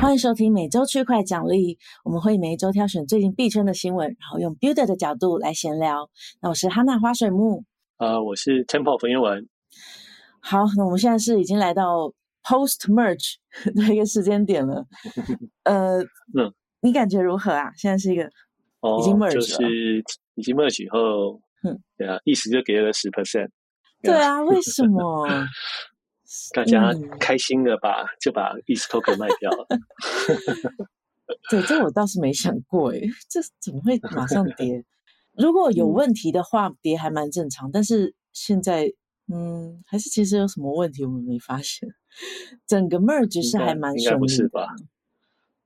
欢迎收听每周区块奖励，我们会每一周挑选最近币圈的新闻，然后用 Builder 的角度来闲聊。那我是哈娜花水木，呃，我是 Temple 冯英文。好，那我们现在是已经来到 Post Merge 的一个时间点了。呃，嗯，你感觉如何啊？现在是一个已经 Merge 了，哦，就是已经 Merge 以后，嗯，对啊，意思就给了十 percent。对啊，为什么？大家开心的把、嗯、就把 ETH token 卖掉了。对，这我倒是没想过诶，这怎么会马上跌？如果有问题的话，跌还蛮正常。但是现在，嗯，还是其实有什么问题我们没发现。整个 merge 是还蛮顺利的，应该不是吧？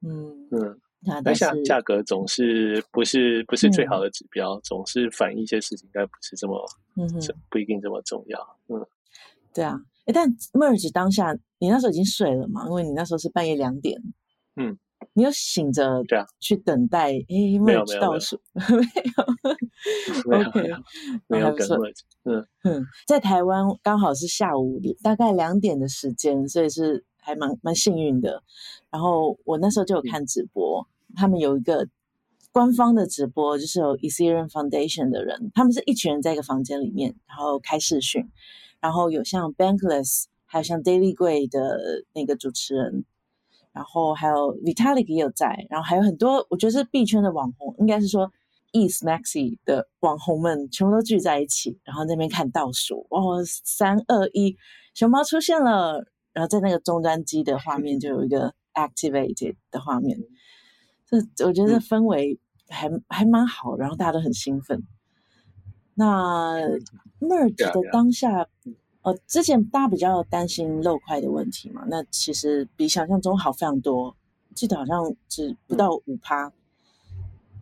嗯嗯，但是价格总是不是不是最好的指标，嗯、总是反映一些事情，应该不是这么，嗯哼，不一定这么重要。嗯，对啊。哎，但 merge 当下，你那时候已经睡了嘛？因为你那时候是半夜两点。嗯，你有醒着对啊，去等待哎 merge 倒数没有？没有，没有，没有，没有跟 merge。嗯嗯，在台湾刚好是下午大概两点的时间，所以是还蛮蛮幸运的。然后我那时候就有看直播，嗯、他们有一个官方的直播，就是有 Ethereum Foundation 的人，他们是一群人在一个房间里面，然后开视讯。然后有像 Bankless，还有像 Daily Gray 的那个主持人，然后还有 Vitalik 也有在，然后还有很多，我觉得是币圈的网红，应该是说 ETH Maxi 的网红们全部都聚在一起，然后那边看倒数，哦，三二一，熊猫出现了，然后在那个终端机的画面就有一个 Activated 的画面，这我觉得氛围还、嗯、还蛮好，然后大家都很兴奋。那 merge 的当下，呃，之前大家比较担心漏块的问题嘛，那其实比想象中好非常多，记得好像只不到五趴，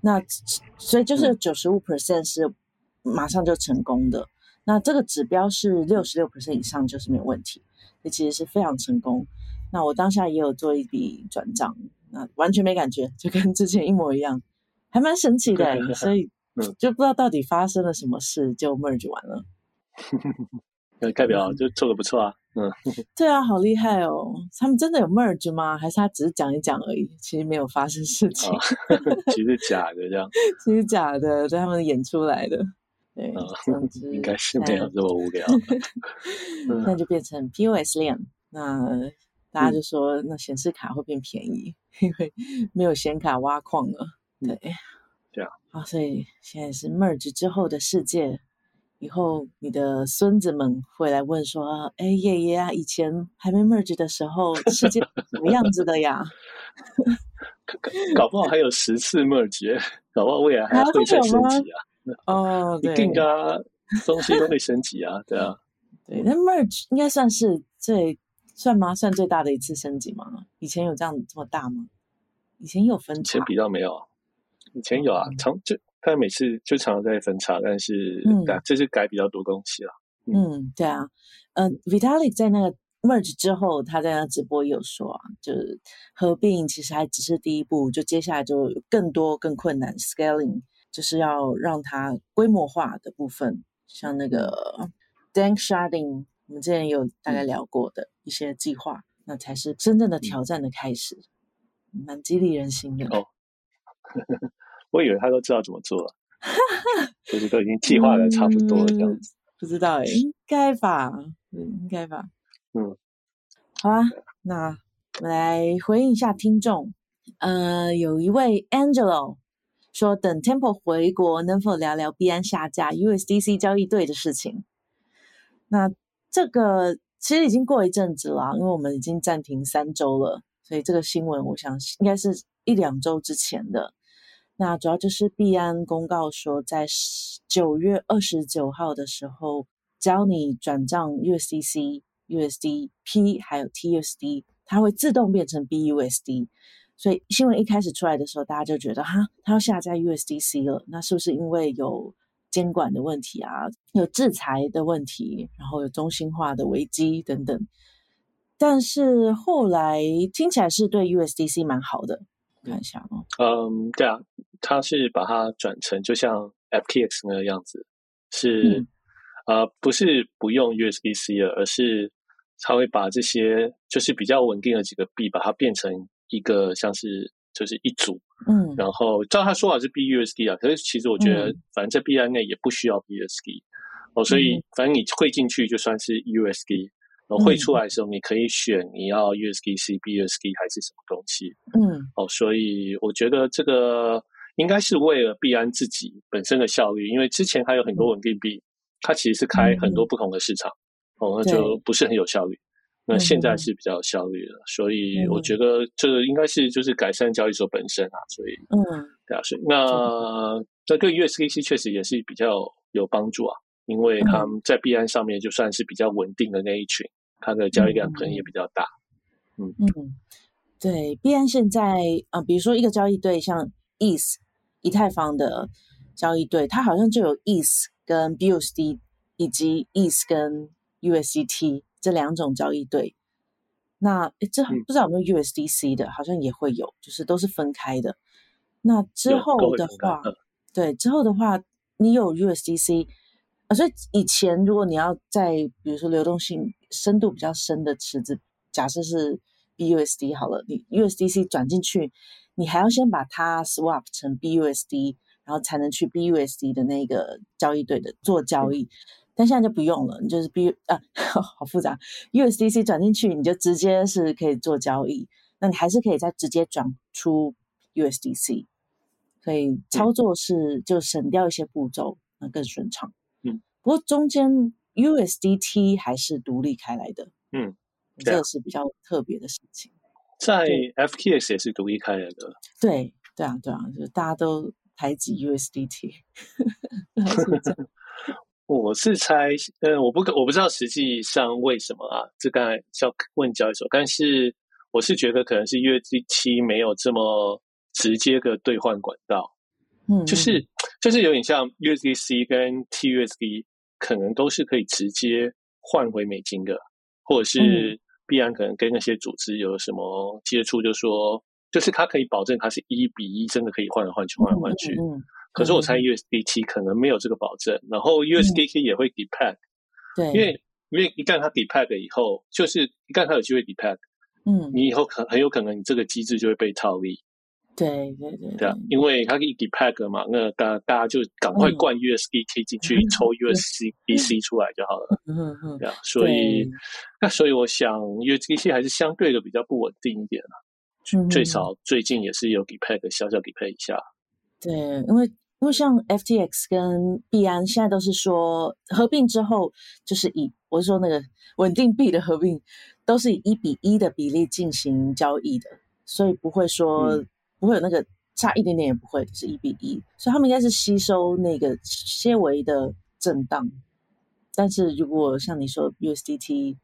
那所以就是九十五 percent 是马上就成功的，那这个指标是六十六 percent 以上就是没有问题，这其实是非常成功。那我当下也有做一笔转账，那完全没感觉，就跟之前一模一样，还蛮神奇的，所以。嗯，就不知道到底发生了什么事，就 merge 完了。那代表就做的不错啊。嗯，对啊，好厉害哦！他们真的有 merge 吗？还是他只是讲一讲而已？其实没有发生事情，哦、其实假的这样。其实假的，对他们演出来的。对，哦、应该是没有这么无聊。那就变成 POS 链，那大家就说，那显示卡会变便宜，嗯、因为没有显卡挖矿了。对。嗯对啊，啊，所以现在是 merge 之后的世界，以后你的孙子们会来问说：“哎，爷爷啊，以前还没 merge 的时候，世界什么样子的呀？”搞不好还有十次 merge，搞不好未来还会再升级啊！哦，对，一定啊，东西都会升级啊，对啊，对，那 merge 应该算是最算吗？算最大的一次升级吗？以前有这样这么大吗？以前有分，以前比较没有。以前有啊，常就他每次就常常在分叉，但是对、嗯，这是改比较多东西了。嗯，嗯对啊，呃，Vitalik 在那个 merge 之后，他在那直播也有说啊，就是合并其实还只是第一步，就接下来就有更多更困难 scaling，就是要让它规模化的部分，像那个 Danksharding，我们之前有大概聊过的一些计划，嗯、那才是真正的挑战的开始，嗯、蛮激励人心的。哦 我以为他都知道怎么做了，就是都已经计划的差不多了这样子。嗯、不知道哎，应该吧？应该吧？嗯，好啊，那我们来回应一下听众。呃，有一位 Angelo 说，等 Temple 回国，能否聊聊币安下架 USDC 交易对的事情？那这个其实已经过一阵子了，因为我们已经暂停三周了，所以这个新闻我想应该是一两周之前的。那主要就是币安公告说，在九月二十九号的时候，只要你转账 USDC、USDP 还有 TUSD，它会自动变成 BUSD。所以新闻一开始出来的时候，大家就觉得哈，它要下架 USDC 了，那是不是因为有监管的问题啊，有制裁的问题，然后有中心化的危机等等？但是后来听起来是对 USDC 蛮好的，看一下哦。嗯，对啊。他是把它转成就像 FTX 那个样子，是、嗯、呃不是不用 USDC 了，而是他会把这些就是比较稳定的几个币，把它变成一个像是就是一组，嗯，然后照他说法是 BUSD 啊，可是其实我觉得反正在币安内也不需要 BUSD、嗯、哦，所以反正你汇进去就算是 USD。汇出来的时候，你可以选你要 USDC、BUSD 还是什么东西。嗯，哦，所以我觉得这个应该是为了币安自己本身的效率，因为之前还有很多稳定币，它其实是开很多不同的市场，哦，那就不是很有效率。那现在是比较有效率的，所以我觉得这个应该是就是改善交易所本身啊。所以，嗯，对啊，所以那这对 USDC 确实也是比较有帮助啊，因为他们在币安上面就算是比较稳定的那一群。它的交易量可能也比较大，嗯嗯，对，币安现在啊、呃，比如说一个交易对，像 ETH 以太坊的交易对，它好像就有 ETH 跟 BUSD 以及 ETH 跟 USDT 这两种交易对。那诶这不知道有没有 USDC 的，好像也会有，就是都是分开的。那之后的话，对，之后的话，你有 USDC。所以以前如果你要在比如说流动性深度比较深的池子，假设是 BUSD 好了，你 USDC 转进去，你还要先把它 swap 成 BUSD，然后才能去 BUSD 的那个交易对的做交易。但现在就不用了，你就是 B 啊，好复杂，USDC 转进去你就直接是可以做交易，那你还是可以再直接转出 USDC，所以操作是就省掉一些步骤，那更顺畅。不过中间 USDT 还是独立开来的，嗯，这个是比较特别的事情。在 FTX 也是独立开来的，对，对啊，对啊，就大家都排挤 USDT。我是猜，呃，我不我不知道实际上为什么啊，这刚才要问交易所，但是我是觉得可能是 USDT 没有这么直接的兑换管道，嗯，就是就是有点像 USDC 跟 TUSD。可能都是可以直接换回美金的，或者是必然可能跟那些组织有什么接触，就说就是它可以保证它是一比一，真的可以换来换去，换来换去。嗯可是我猜 USDT 可能没有这个保证，然后 USDT 也会 depeg，对，因为因为一旦它 depeg 以后，就是一旦它有机会 depeg，嗯，你以后可很有可能你这个机制就会被套利。对对对，对啊，因为它一 depeg 嘛，那大大家就赶快灌 USDT 进去，抽 USDC 出来就好了。嗯嗯，对啊，所以那所以我想 USDC 还是相对的比较不稳定一点啊。最少最近也是有 depeg 小小 depeg 一下。对，因为因为像 FTX 跟币安现在都是说合并之后，就是以我是说那个稳定币的合并，都是以一比一的比例进行交易的，所以不会说。不会有那个差一点点也不会，就是一比一，所以他们应该是吸收那个纤维的震荡。但是如果像你说 USDT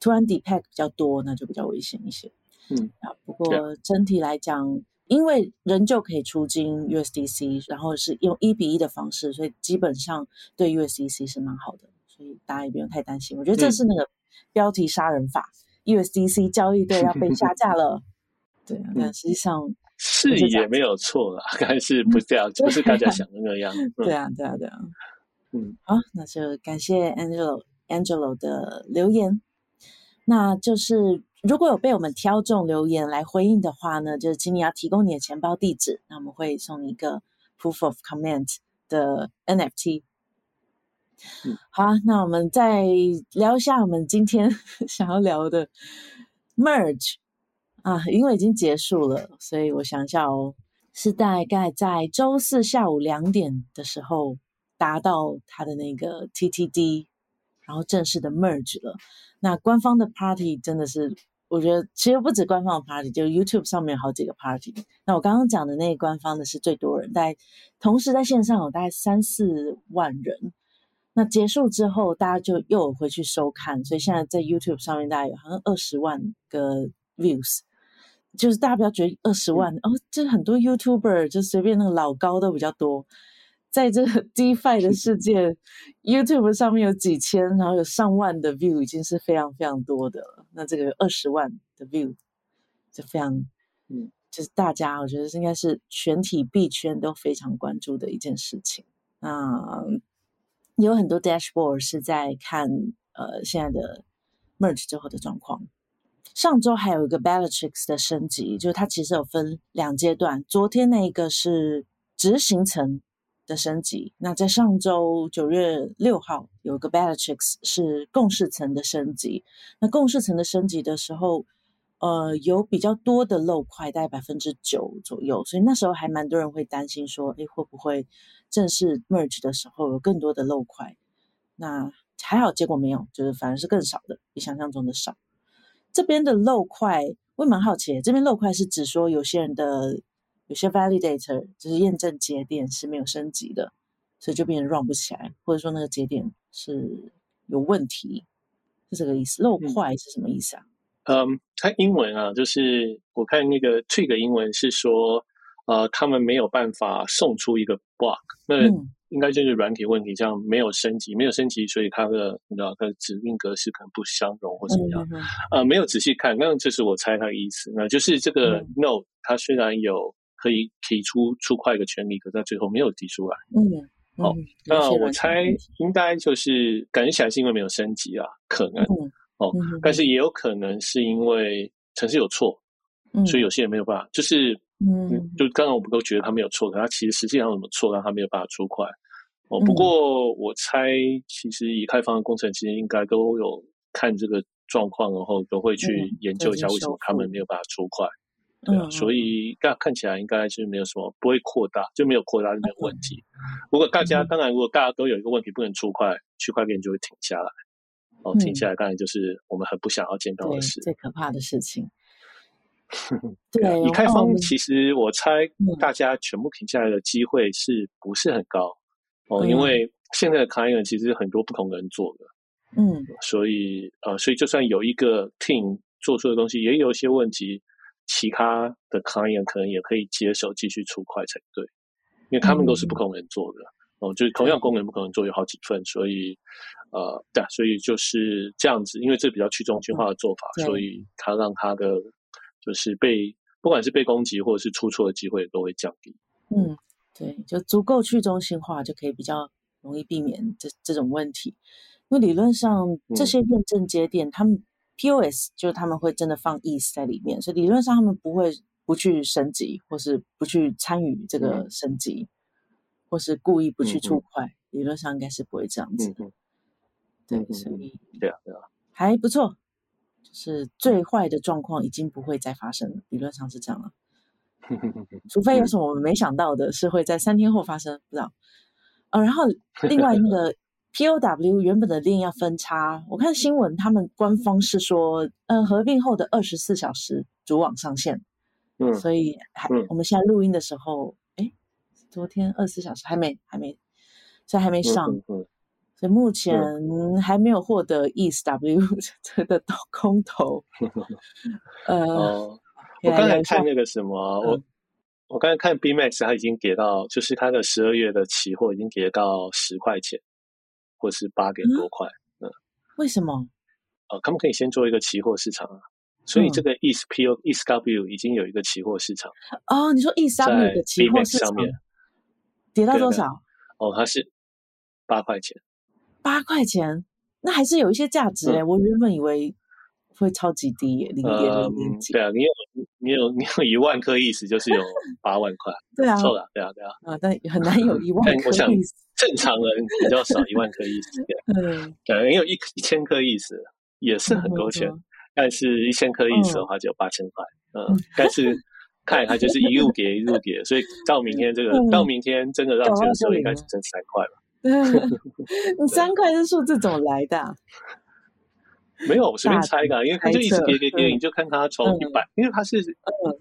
突然 depeg 比较多，那就比较危险一些。嗯，啊，不过整体来讲，因为仍旧可以出金 USDC，然后是用一比一的方式，所以基本上对 USDC 是蛮好的，所以大家也不用太担心。我觉得这是那个标题杀人法，USDC 交易对要被下架了。对啊，但实际上。是也没有错啦，但是不是这样，不是大家想的那样。对啊，对啊，对啊。嗯，好，那就感谢 Angelo Angelo 的留言。那就是如果有被我们挑中留言来回应的话呢，就是请你要提供你的钱包地址，那我们会送你一个 Proof of Comment 的 NFT。嗯，好，那我们再聊一下我们今天 想要聊的 Merge。啊，因为已经结束了，所以我想一下哦，是大概在周四下午两点的时候达到他的那个 TTD，然后正式的 merge 了。那官方的 party 真的是，我觉得其实不止官方的 party，就 YouTube 上面有好几个 party。那我刚刚讲的那个官方的是最多人，大概同时在线上有大概三四万人。那结束之后，大家就又回去收看，所以现在在 YouTube 上面大概有好像二十万个 views。就是大家不要觉得二十万、嗯、哦，这很多 YouTuber 就随便那个老高都比较多，在这个 DeFi 的世界，YouTube 上面有几千，然后有上万的 view 已经是非常非常多的了。那这个二十万的 view 就非常，嗯，就是大家我觉得应该是全体币圈都非常关注的一件事情。那有很多 dashboard 是在看呃现在的 merge 之后的状况。上周还有一个 Bellatrix 的升级，就是它其实有分两阶段。昨天那一个是执行层的升级，那在上周九月六号有一个 Bellatrix 是共识层的升级。那共识层的升级的时候，呃，有比较多的漏块，大概百分之九左右，所以那时候还蛮多人会担心说，诶，会不会正式 merge 的时候有更多的漏块？那还好，结果没有，就是反而是更少的，比想象中的少。这边的漏块，我也蛮好奇。这边漏块是指说有些人的有些 validator 就是验证节点是没有升级的，所以就变成 run 不起来，或者说那个节点是有问题，是这个意思。漏块是什么意思啊？嗯，它英文啊，就是我看那个 trig 英文是说，呃，他们没有办法送出一个 block，那。嗯应该就是软体问题，这样没有升级，没有升级，所以它的你知道它的指令格式可能不相容或怎么样，嗯嗯呃，没有仔细看，那这是我猜它的意思。那就是这个 node，它虽然有可以提出出块的权利，可是它最后没有提出来。嗯，好，嗯，那我猜应该就是感觉起来是因为没有升级啊，可能，嗯，哦，但是也有可能是因为程式有错，嗯，所以有些人没有办法，就是。嗯，就刚刚我们都觉得他没有错，可他其实实际上有什么错，让他没有办法出快。哦，不过我猜，其实以太坊的工程师应该都有看这个状况，然后都会去研究一下为什么他们没有办法出快。对啊，所以大家看起来应该是没有什么不会扩大，就没有扩大就没有问题。如果大家当然，如果大家都有一个问题不能出块，区块链就会停下来。哦，停下来当然就是我们很不想要见到的事，最可怕的事情。对，以开放其实我猜大家全部停下来的机会是不是很高哦？因为现在的 client 其实很多不同人做的，嗯，所以呃，所以就算有一个 team 做出的东西也有一些问题，其他的 client 可能也可以接手继续出块才对，因为他们都是不同人做的哦，就是同样功能不可能做有好几份，所以呃，对，所以就是这样子，因为这比较去中心化的做法，所以他让他的。就是被不管是被攻击或者是出错的机会都会降低。嗯，对，就足够去中心化，就可以比较容易避免这这种问题。因为理论上这些验证节点，他、嗯、们 POS 就是他们会真的放 ETH 在里面，所以理论上他们不会不去升级，或是不去参与这个升级，嗯、或是故意不去出块。嗯、理论上应该是不会这样子。嗯、对，所以对啊，对啊，还不错。是最坏的状况已经不会再发生了，理论上是这样了。除非有什么我们没想到的是会在三天后发生，不知道。呃，然后另外那 个 POW 原本的链要分叉，我看新闻他们官方是说，呃，合并后的二十四小时主网上线。嗯，所以还我们现在录音的时候，哎，昨天二十四小时还没还没，所以还没上。所以目前还没有获得 ETHW 的空投。呃，哦、我刚才看那个什么，嗯、我我刚才看 BMax，它已经跌到，就是它的十二月的期货已经跌到十块钱，或是八点多块。嗯，嗯为什么？呃，他们可以先做一个期货市场啊，所以这个 ETHPO、ETHW 已经有一个期货市场。哦，你说 ETHW 的期货市场上面跌到多少？哦，它是八块钱。八块钱，那还是有一些价值哎。我原本以为会超级低，零点零零几。对啊，你有你有你有一万颗意思就是有 八万块。对啊，错了，对啊，对啊。啊，但很难有一 万颗意思。我想正常人比较少一万颗意思。嗯，对，你有一一千颗意思也是很多钱，但是一千颗意思的话就有八千块。嗯，但是看它就是一路跌一路跌，所以到明天这个到明天真的让这个时候应该只剩三块了。你三块是数字怎么来的？没有，我随便猜的，因为它就一直给给给，你就看他从一百，因为他是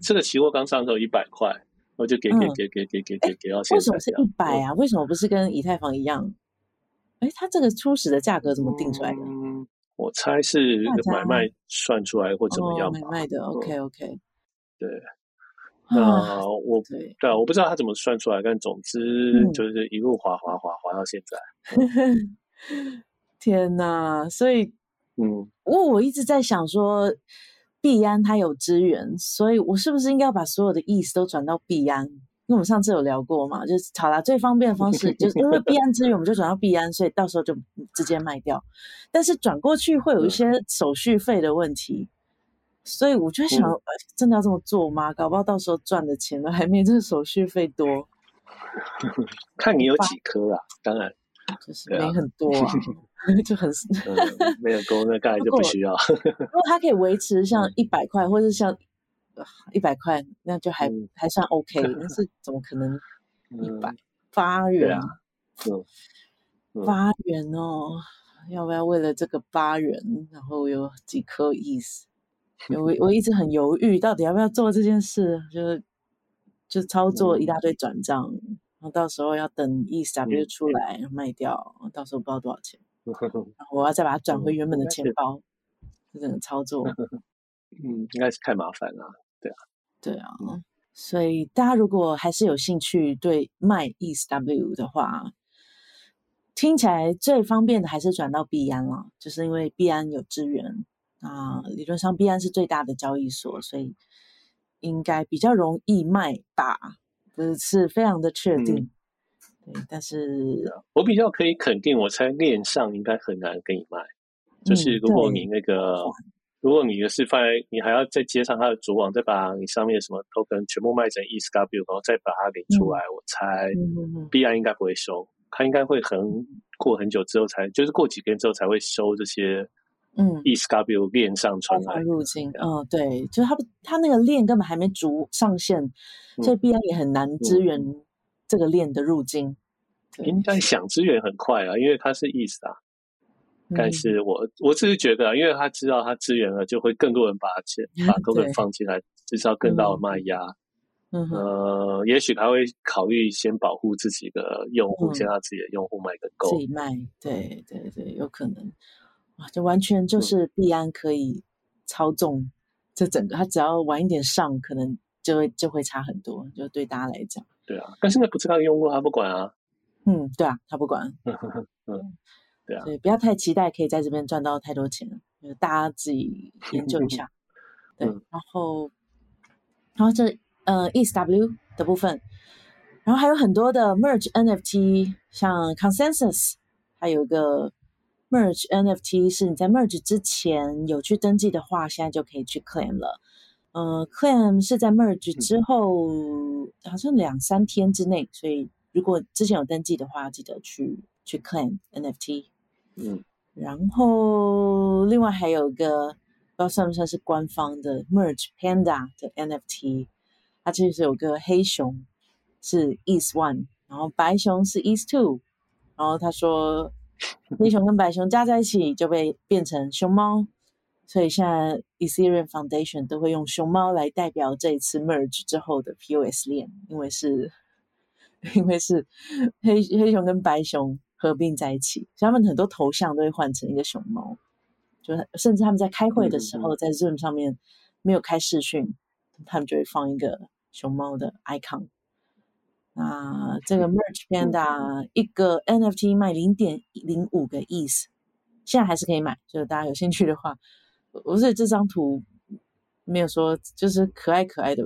这个期货刚上的时候一百块，我就给给给给给给给给到现在。为什么是一百啊？为什么不是跟以太坊一样？哎，他这个初始的价格怎么定出来的？我猜是买卖算出来或怎么样。买卖的，OK OK，对。那我对对啊，我不知道他怎么算出来，但总之就是一路滑滑滑滑到现在。天哪！所以，嗯，我我一直在想说，币安它有资源，所以我是不是应该要把所有的 ETH 都转到币安？因为我们上次有聊过嘛，就是好啦，最方便的方式就是因为币安资源，我们就转到币安，所以到时候就直接卖掉。但是转过去会有一些手续费的问题。所以我就想，嗯、真的要这么做吗？搞不好到时候赚的钱都还没这个手续费多。看你有几颗啊，当然就是没很多啊，就很、嗯、没有够，那 大概就不需要。如果它可以维持像一百块，或者像一百块，那就还、嗯、还算 OK。但是怎么可能一百八元？八元哦，要不要为了这个八元，然后有几颗 ETH？我我一直很犹豫，到底要不要做这件事？就是就操作一大堆转账，嗯、然后到时候要等 ETHW 出来、嗯、卖掉，到时候不知道多少钱，然后我要再把它转回原本的钱包，这整个操作，嗯，应该是太麻烦了，对啊，对啊，所以大家如果还是有兴趣对卖 ETHW 的话，听起来最方便的还是转到币安了，就是因为币安有支援。啊，理论上币安是最大的交易所，所以应该比较容易卖吧，不是非常的确定。嗯、对，但是我比较可以肯定，我猜链上应该很难给你卖。就是如果你那个，嗯、如果你的是放在，你还要再接上它的主网，再把你上面什么 token 全部卖成 ETHW，然后再把它给出来，嗯、我猜币安应该不会收，它应该会很过很久之后才，就是过几天之后才会收这些。嗯，ETHW 链上传来入境，嗯，对，就是它它那个链根本还没足上线，嗯、所以币安也很难支援这个链的入金。嗯、应该想支援很快啊，因为它是 ETH 啊。嗯、但是我我只是觉得，因为他知道他支援了，就会更多人把钱 把 token 放进来，至少更大的卖压。嗯，呃，也许他会考虑先保护自己的用户，嗯、先让自己的用户卖个够。自己卖，对对对，有可能。哇，这完全就是币安可以操纵这整个，他只要晚一点上，可能就会就会差很多，就对大家来讲。对啊，但现在不是他的用户，他不管啊。嗯，对啊，他不管。嗯，对啊。所以不要太期待可以在这边赚到太多钱，就是大家自己研究一下。对，然后，然后这呃 ETHW 的部分，然后还有很多的 Merge NFT，像 Consensus，还有一个。Merge NFT 是你在 Merge 之前有去登记的话，现在就可以去 claim 了。呃，claim 是在 Merge 之后，嗯、好像两三天之内，所以如果之前有登记的话，要记得去去 claim NFT。嗯，然后另外还有一个不知道算不算是官方的 Merge Panda 的 NFT，它其实有个黑熊是 ETH One，然后白熊是 East Two，然后他说。黑熊跟白熊加在一起就被变成熊猫，所以现在 Ethereum Foundation 都会用熊猫来代表这一次 merge 之后的 POS 链，因为是，因为是黑黑熊跟白熊合并在一起，所以他们很多头像都会换成一个熊猫，就甚至他们在开会的时候，在 Zoom 上面没有开视讯，他们就会放一个熊猫的 icon。啊，这个 Merge Panda 一个 NFT 卖零点零五个 ETH，现在还是可以买，就是大家有兴趣的话，我是这张图没有说就是可爱可爱的，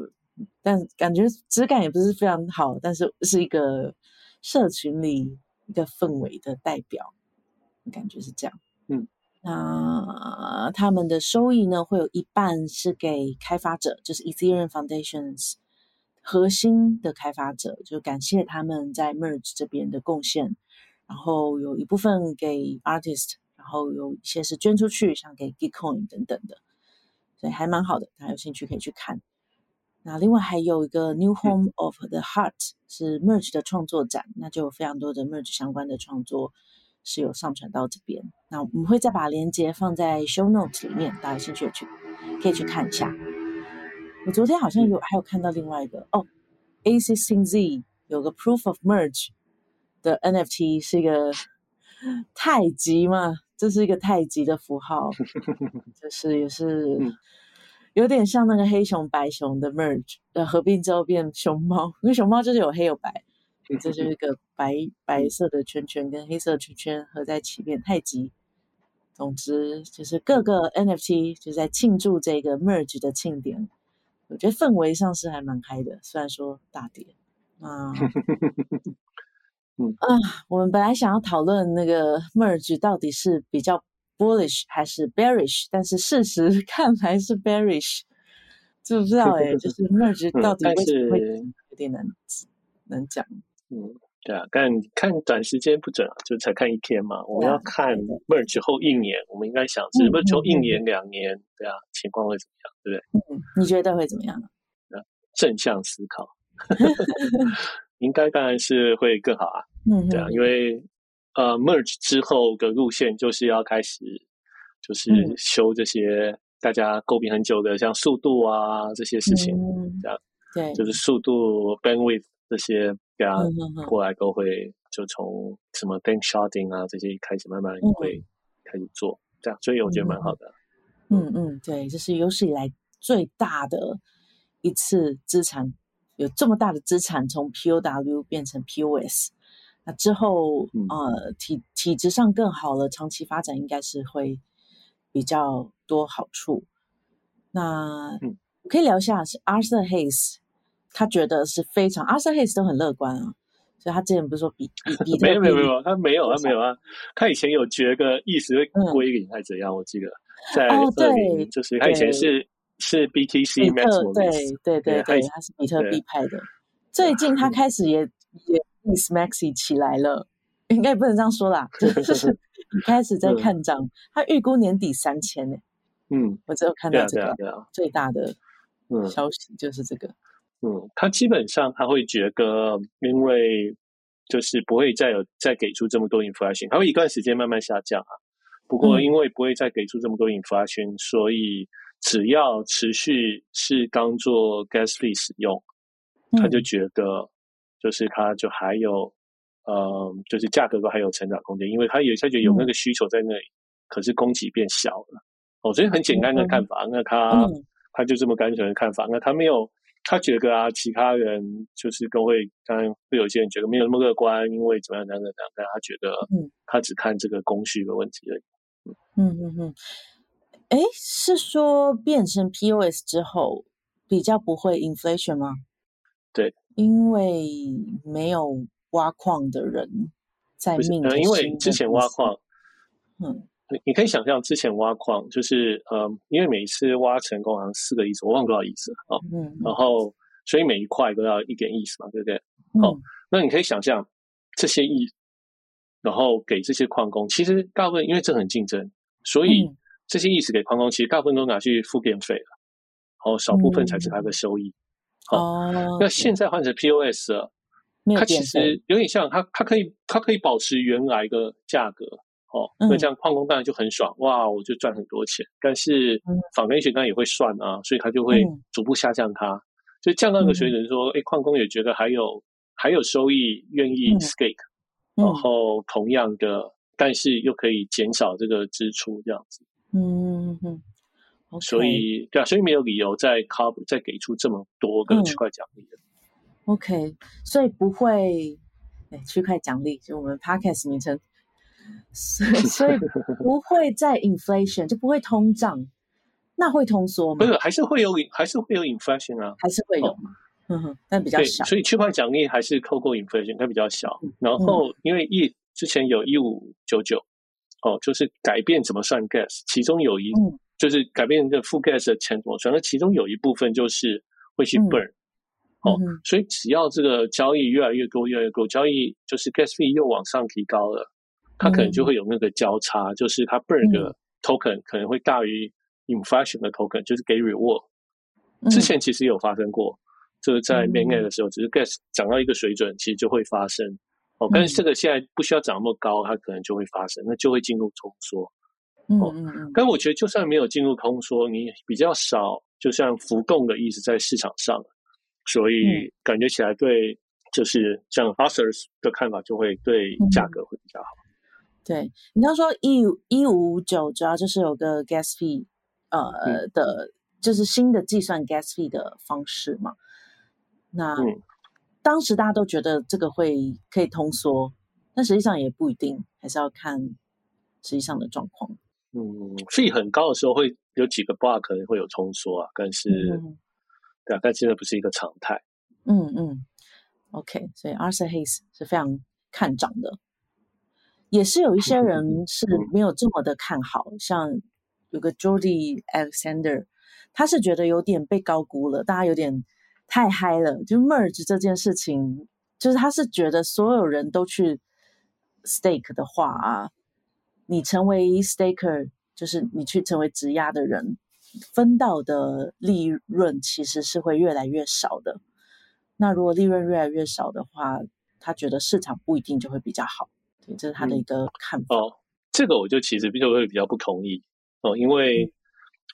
但感觉质感也不是非常好，但是是一个社群里一个氛围的代表，感觉是这样。嗯，那他们的收益呢，会有一半是给开发者，就是 Ethereum Foundations。核心的开发者就感谢他们在 Merge 这边的贡献，然后有一部分给 Artist，然后有一些是捐出去，像给 Gitcoin 等等的，所以还蛮好的，大家有兴趣可以去看。那另外还有一个 New Home of the Heart 是 Merge 的创作展，那就有非常多的 Merge 相关的创作是有上传到这边。那我们会再把链接放在 Show Notes 里面，大家有兴趣去可以去看一下。我昨天好像有还有看到另外一个哦，ACCZ 有个 Proof of Merge 的 NFT 是一个太极嘛，这是一个太极的符号，就是也是有点像那个黑熊白熊的 Merge，呃，合并之后变熊猫，因为熊猫就是有黑有白，这就是一个白 白色的圈圈跟黑色的圈圈合在一起变太极。总之就是各个 NFT 就在庆祝这个 Merge 的庆典。我觉得氛围上是还蛮嗨的，虽然说大跌啊，嗯 啊，我们本来想要讨论那个 merge 到底是比较 bullish 还是 bearish，但是事实 看来是 bearish，知不知道 哎、欸？就是 merge 到底为什么会有点难难讲。嗯，对啊，但看短时间不准啊，就才看一天嘛。我们要看 merge 后一年，我们应该想是 merge 后一年、两年，对啊，情况会怎么样，对不对？嗯，你觉得会怎么样？正向思考，应该当然是会更好啊。嗯，对啊，因为。呃，merge 之后的路线就是要开始，就是修这些大家诟病很久的，像速度啊这些事情，这样，对，就是速度 bandwidth 这些，大家过来都会就从什么 bank sharding 啊这些开始慢慢会开始做，这样，所以我觉得蛮好的。嗯嗯，对，这是有史以来最大的一次资产，有这么大的资产从 POW 变成 POS。那之后，呃，体体质上更好了，长期发展应该是会比较多好处。那可以聊一下，是 Arthur Hayes，他觉得是非常 Arthur Hayes 都很乐观啊，所以他之前不是说比比 比没有没有没有，他没有他没有啊，他以前有觉得意思会归零还是怎样？我记得在哦对，就是他以前是是 BTC Max 对对对对，他是比特币派的，最近他开始也也。Miss Maxi 起来了，应该不能这样说啦，就是 开始在看涨，他预估年底三千呢。嗯，我只有看到这个最大的消息就是这个。嗯，他基本上他会觉得，因为就是不会再有再给出这么多 inflation，他会一段时间慢慢下降啊。不过因为不会再给出这么多 inflation，所以只要持续是当做 gas fee 使用，他就觉得。就是他就还有，呃，就是价格都还有成长空间，因为他有，它就有那个需求在那里，嗯、可是供给变小了。哦，所以很简单的看法，嗯、那他他就这么单纯的看法，那他没有，他觉得啊，其他人就是都会，当然会有些人觉得没有那么乐观，因为怎么样怎么样怎样，但他觉得，嗯，他只看这个工序的问题而已。嗯嗯嗯，哎、嗯，是说变成 POS 之后比较不会 inflation 吗？对。因为没有挖矿的人在命，因为之前挖矿，嗯，你可以想象之前挖矿就是，嗯，因为每一次挖成功好像四个亿，我忘了多少亿次啊，嗯，然后所以每一块都要一点意思嘛，对不对？哦，那你可以想象这些亿，然后给这些矿工，其实大部分因为这很竞争，所以这些意思给矿工，其实大部分都拿去付电费了，然后少部分才是他的收益。哦，那现在换成 POS 了，它其实有点像它，它可以它可以保持原来的价格，哦，那这样矿工当然就很爽，哇，我就赚很多钱。但是 Foundation 当然也会算啊，所以他就会逐步下降它，所以降到一个水准，说，哎，矿工也觉得还有还有收益，愿意 stake，然后同样的，但是又可以减少这个支出，这样子，嗯嗯。Okay. 所以，对啊，所以没有理由再 cover 再给出这么多个区块奖励的。OK，所以不会，哎，区块奖励就我们 podcast 名称，所以所以 不会再 inflation 就不会通胀，那会通缩吗？不是，还是会有，还是会有 inflation 啊，还是会有嘛？嗯哼，但比较小。所以区块奖励还是透过 inflation，它比较小。嗯、然后因为一之前有一五九九，哦，就是改变怎么算 gas，其中有一。嗯就是改变这个 full gas 的钱怎么算，那其中有一部分就是会去 burn，、嗯、哦，嗯、所以只要这个交易越来越多，越来越多，交易就是 gas fee 又往上提高了，它可能就会有那个交叉，嗯、就是它 burn 的 token 可能会大于 inflation 的 token，就是给 reward。之前其实有发生过，就是在 mainnet 的时候，只是 gas 涨到一个水准，其实就会发生。哦，但是这个现在不需要涨那么高，它可能就会发生，那就会进入通缩。哦，嗯嗯，但我觉得就算没有进入通缩，你比较少，就像浮动的意思在市场上，所以感觉起来对，就是像 Arthur 的看法就会对价格会比较好。对，你刚说一一五九主要就是有个 gas fee，呃、嗯、的，就是新的计算 gas fee 的方式嘛。那、嗯、当时大家都觉得这个会可以通缩，但实际上也不一定，还是要看实际上的状况。嗯，，fee 很高的时候会有几个 block 可能会有通缩啊，但是，嗯、对啊，但现在不是一个常态。嗯嗯，OK，所以 Arthur Hayes 是非常看涨的。也是有一些人是没有这么的看好，像有个 Jordy Alexander，他是觉得有点被高估了，大家有点太嗨了。就 merge 这件事情，就是他是觉得所有人都去 stake 的话啊，你成为 staker，就是你去成为质押的人，分到的利润其实是会越来越少的。那如果利润越来越少的话，他觉得市场不一定就会比较好。对，这是他的一个看法。嗯、哦，这个我就其实就会比较不同意哦，因为、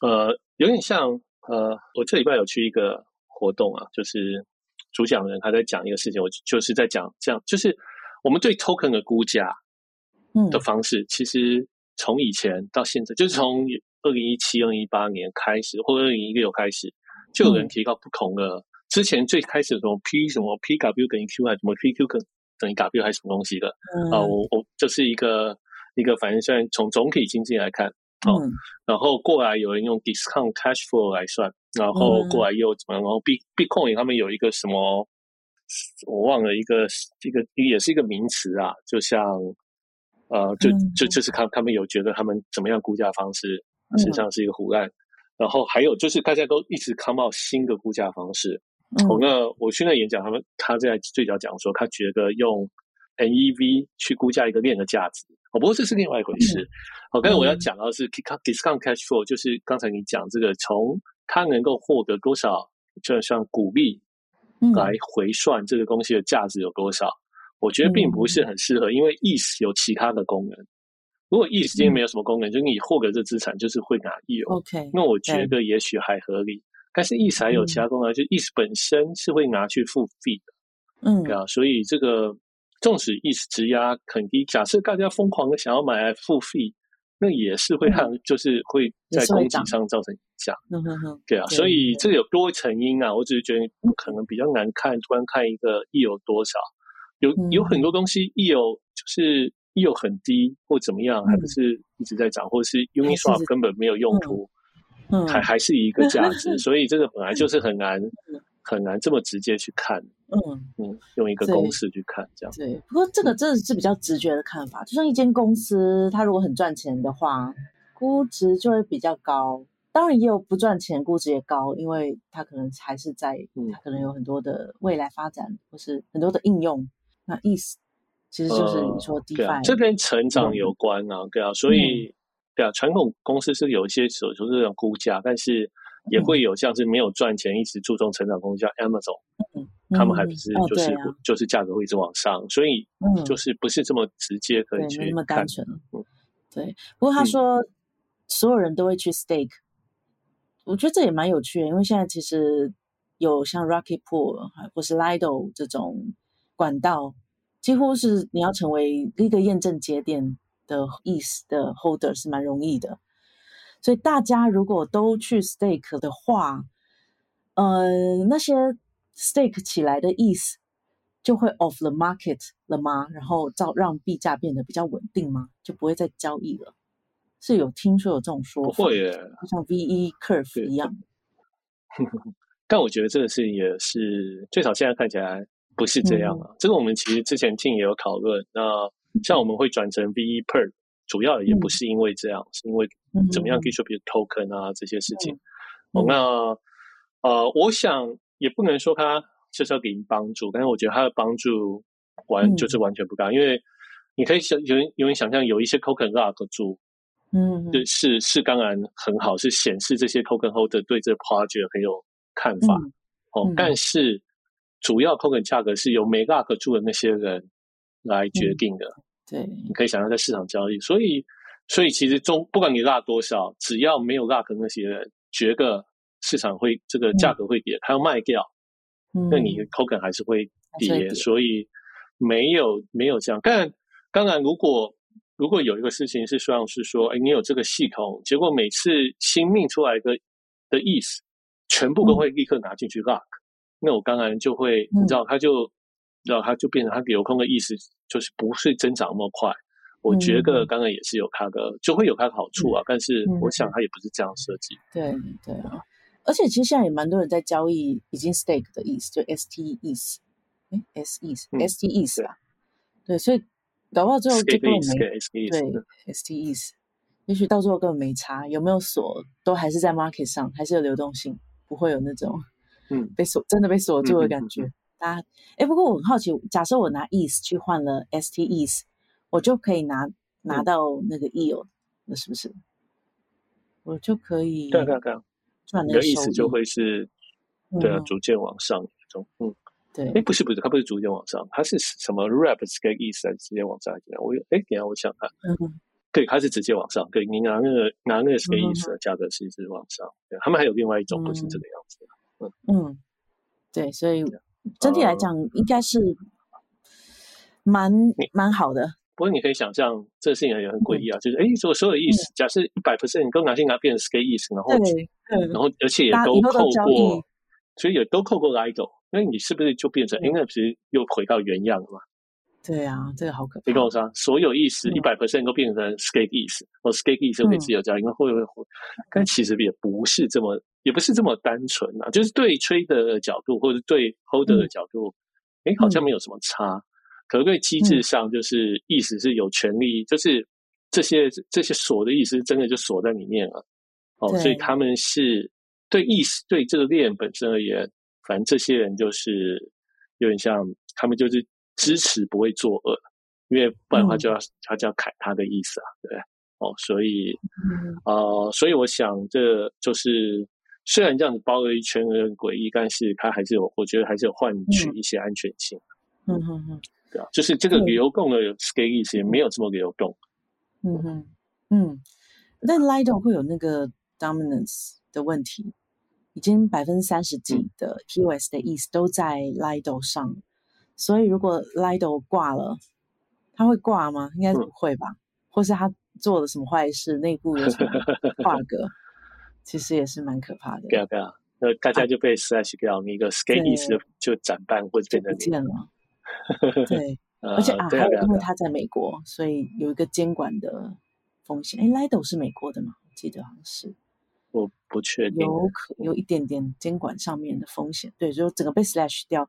嗯、呃，有点像呃，我这礼拜有去一个活动啊，就是主讲人他在讲一个事情，我就是在讲这样，就是我们对 token 的估价的方式，嗯、其实从以前到现在，就是从二零一七、二零一八年开始，或者二零一六开始，就有人提到不同的。嗯、之前最开始的什么 P 什么 PW 等于 Q 还是什么 PQ 跟等于 W 还是什么东西的？嗯、啊，我我这是一个一个，反正算从总体经济来看，哦，嗯、然后过来有人用 discount cash flow 来算，然后过来又怎么样？然后 B Bitcoin 他们有一个什么，我忘了一个一个也是一个名词啊，就像呃，就就就是他他们有觉得他们怎么样估价方式实际上是一个胡乱，嗯、然后还有就是大家都一直 come out 新的估价方式。哦，那我去那演讲，他们他在最早讲说，他觉得用 NEV 去估价一个链的价值，哦，不过这是另外一回事。好，刚才我要讲到的是 discount cash flow，就是刚才你讲这个，从他能够获得多少，就像股利来回算这个东西的价值有多少，我觉得并不是很适合，因为 ETH 有其他的功能。如果 ETH 今天没有什么功能，就是你获得这资产就是会拿 yield OK，那我觉得也许还合理。但是 ETH 还有其他功能，嗯、就 ETH 本身是会拿去付费的，嗯，对啊，所以这个纵使 ETH 质押很低，假设大家疯狂的想要买来付费，那也是会让，嗯、就是会在供给上造成影响，嗯哼哼，对啊，对所以这个有多成因啊，我只是觉得不可能比较难看，突然看一个 ETH 有多少，有有很多东西 ETH 就是 ETH 很低或怎么样，还不是一直在涨，或者是 Uniswap 根本没有用途。嗯，还还是一个价值，所以这个本来就是很难很难这么直接去看。嗯嗯，用一个公式去看这样。对，不过这个真的是比较直觉的看法。就像一间公司，它如果很赚钱的话，估值就会比较高。当然也有不赚钱，估值也高，因为它可能还是在，它可能有很多的未来发展，或是很多的应用。那意思其实就是你说 DeFi，这跟成长有关啊，对啊，所以。对啊，传统公司是有一些所说这种估价，但是也会有像是没有赚钱、一直注重成长公司，叫 Amazon，嗯，他们还不是就是就是价格会一直往上，所以就是不是这么直接可以去看，那么单纯。嗯，对。不过他说所有人都会去 stake，我觉得这也蛮有趣的，因为现在其实有像 Rocket Pool 或是 Lido 这种管道，几乎是你要成为一个验证节点。的意思的 holder 是蛮容易的，所以大家如果都去 stake 的话，呃，那些 stake 起来的意思就会 off the market 了吗？然后造让币价变得比较稳定吗？就不会再交易了？是有听说有这种说法？不会耶，就像 VE curve 一样。但我觉得这个事情也是最少现在看起来不是这样啊。嗯、这个我们其实之前 team 也有讨论，那。像我们会转成 VE PERT，主要也不是因为这样，嗯、是因为怎么样可以说，比如 token 啊这些事情。嗯。嗯、那呃，我想也不能说它就是要给您帮助，但是我觉得它的帮助完就是完全不大，嗯、因为你可以想有有人想象有一些 token lock 住，嗯，是是当然很好，是显示这些 token holder 对这 project 很有看法、嗯、哦，但是主要 token 价格是由没 lock 住的那些人来决定的。嗯对，你可以想象在市场交易，所以，所以其实中不管你落多少，只要没有拉的那些人觉得市场会这个价格会跌，他要卖掉，那你的。token 还是会跌，所以没有没有这样。但当然，如果如果有一个事情是说是说，哎，你有这个系统，结果每次新命出来的的意思，全部都会立刻拿进去 lock，那我当然就会，你知道，他就。然后它就变成它流空的意思，就是不是增长那么快。我觉得刚刚也是有它的，嗯、就会有它的好处啊。嗯、但是我想它也不是这样设计。对对啊，而且其实现在也蛮多人在交易已经 stake 的意思，就 ST ETH，哎 S ETH ST ETH 啊。对，所以搞不好最后就根本没对 STEs，也许到最后根本没差，有没有锁都还是在 market 上，还是有流动性，不会有那种嗯被锁真的被锁住的感觉。大家哎，不过我很好奇，假设我拿 ETH 去换了 STEs，我就可以拿拿到那个 ETH，那是不是？我就可以对对对，赚你的意思就会是对啊，逐渐往上那种嗯。对，哎，不是不是，它不是逐渐往上，它是什么 rapid 意思？直接往上怎样。我哎，等下我想看，嗯，对，它是直接往上。对，你拿那个拿那个思的价格是一直往上。对，他们还有另外一种不是这个样子的。嗯嗯，对，所以整体来讲应该是蛮蛮好的。不过你可以想象，这个事情也很诡异啊，就是哎，所所有的意思，假设一百 percent 你都拿去拿变成 scale 意思，然后然后而且也都扣过，所以也都扣过 Lido。那你是不是就变成？因为不是又回到原样了嘛？对啊，这个好可怕。你跟我说，所有意思一百 percent 都变成 skate 意思，或 skate 意思就可以自由交易，因为会不会？但其实也不是这么，也不是这么单纯啊。就是对 trader 的角度，或者对 holder 的角度，哎，好像没有什么差。可是对机制上，就是意思是有权利，就是这些这些锁的意思，真的就锁在里面了。哦，所以他们是对意思对这个链本身而言。反正这些人就是有点像，他们就是支持不会作恶，因为不然的话就要、嗯、他就要砍他的意思啊，对不对？哦，所以，嗯、呃，所以我想这就是虽然这样子包了一圈很诡异，但是它还是有，我觉得还是有换取一些安全性。嗯嗯嗯，对啊，就是这个流动的 scale 意思也没有这么流动。嗯哼，嗯，但 Lido 会有那个 dominance 的问题。已经百分之三十几的 POS 的意思都在 Lido 上，所以如果 Lido 挂了，他会挂吗？应该不会吧？嗯、或是他做了什么坏事，内部有什么 bug？其实也是蛮可怕的。对啊对啊，那大家就被 slash 掉，你一个意思就斩半或者变成不见了。对，而且啊，还有因为他在美国，所以有一个监管的风险。哎，Lido 是美国的吗？我记得好像是。我不确定，有可有一点点监管上面的风险，对，就整个被 slash 掉，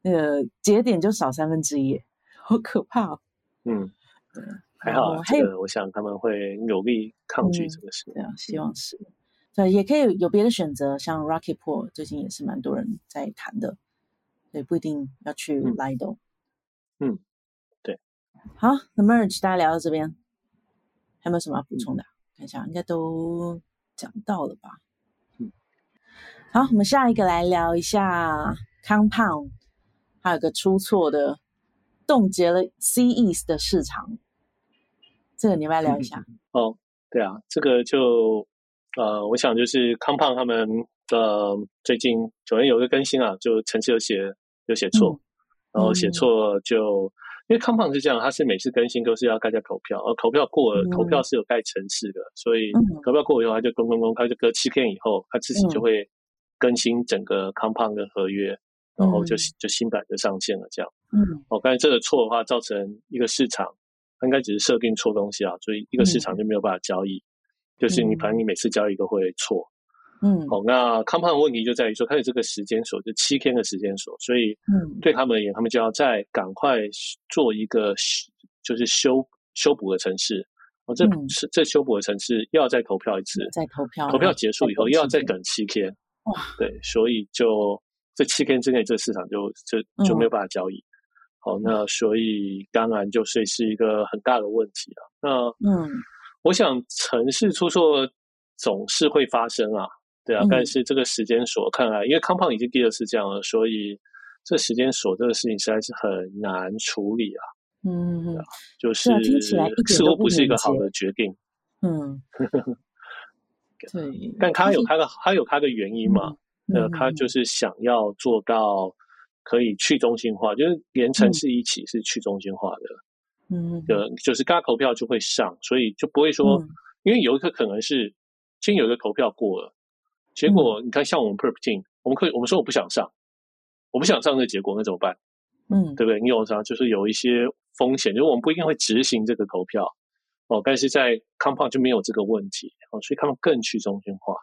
那个节点就少三分之一，好可怕哦。嗯，对，还好，还有，我想他们会努力抗拒这个事。对啊，希望是。对，也可以有别的选择，像 Rocket Pool 最近也是蛮多人在谈的，对，不一定要去 Lido。嗯，对。好，那 Merge 大家聊到这边，还有没有什么要补充的？看一下，应该都。讲到了吧？嗯，好，我们下一个来聊一下 Compound，还有个出错的冻结了 CETH 的市场，这个你要不要聊一下？嗯、哦，对啊，这个就呃，我想就是 Compound 他们呃最近昨天有一个更新啊，就程式有写有写错，嗯、然后写错就。因为 Compound 是这样，它是每次更新都是要大家投票，而投票过了，嗯、投票是有盖城市的，所以投票过以后，它就公公公，他就隔七天以后，它自己就会更新整个 Compound 的合约，嗯、然后就就新版就上线了，这样。嗯，哦，刚才这个错的话，造成一个市场，应该只是设定错东西啊，所以一个市场就没有办法交易，嗯、就是你反正你每次交易都会错。嗯，好，那 Compound 问题就在于说，它有这个时间锁，就七天的时间锁，所以，嗯，对他们而言，他们就要再赶快做一个就是修修补的城市，哦，这是这修补的城市又要再投票一次，再投票，投票结束以后又要再等七天，哇，对，所以就这七天之内，这个市场就就就没有办法交易。好，那所以当然就是是一个很大的问题了。那，嗯，我想城市出错总是会发生啊。对啊，但是这个时间锁看来，因为 Compound 已经第二次这样了，所以这时间锁这个事情实在是很难处理啊。嗯，就是听起来似乎不是一个好的决定。嗯，对，但他有他的他有他的原因嘛？呃，他就是想要做到可以去中心化，就是连城市一起是去中心化的。嗯，的，就是大家投票就会上，所以就不会说，因为有一个可能是先有一个投票过了。结果你看，像我们 Perp Team，我们可以我们说我不想上，我不想上这个结果，那怎么办？嗯，对不对？你有啥？就是有一些风险，就是我们不一定会执行这个投票哦。但是在 Compound 就没有这个问题哦，所以他们更去中心化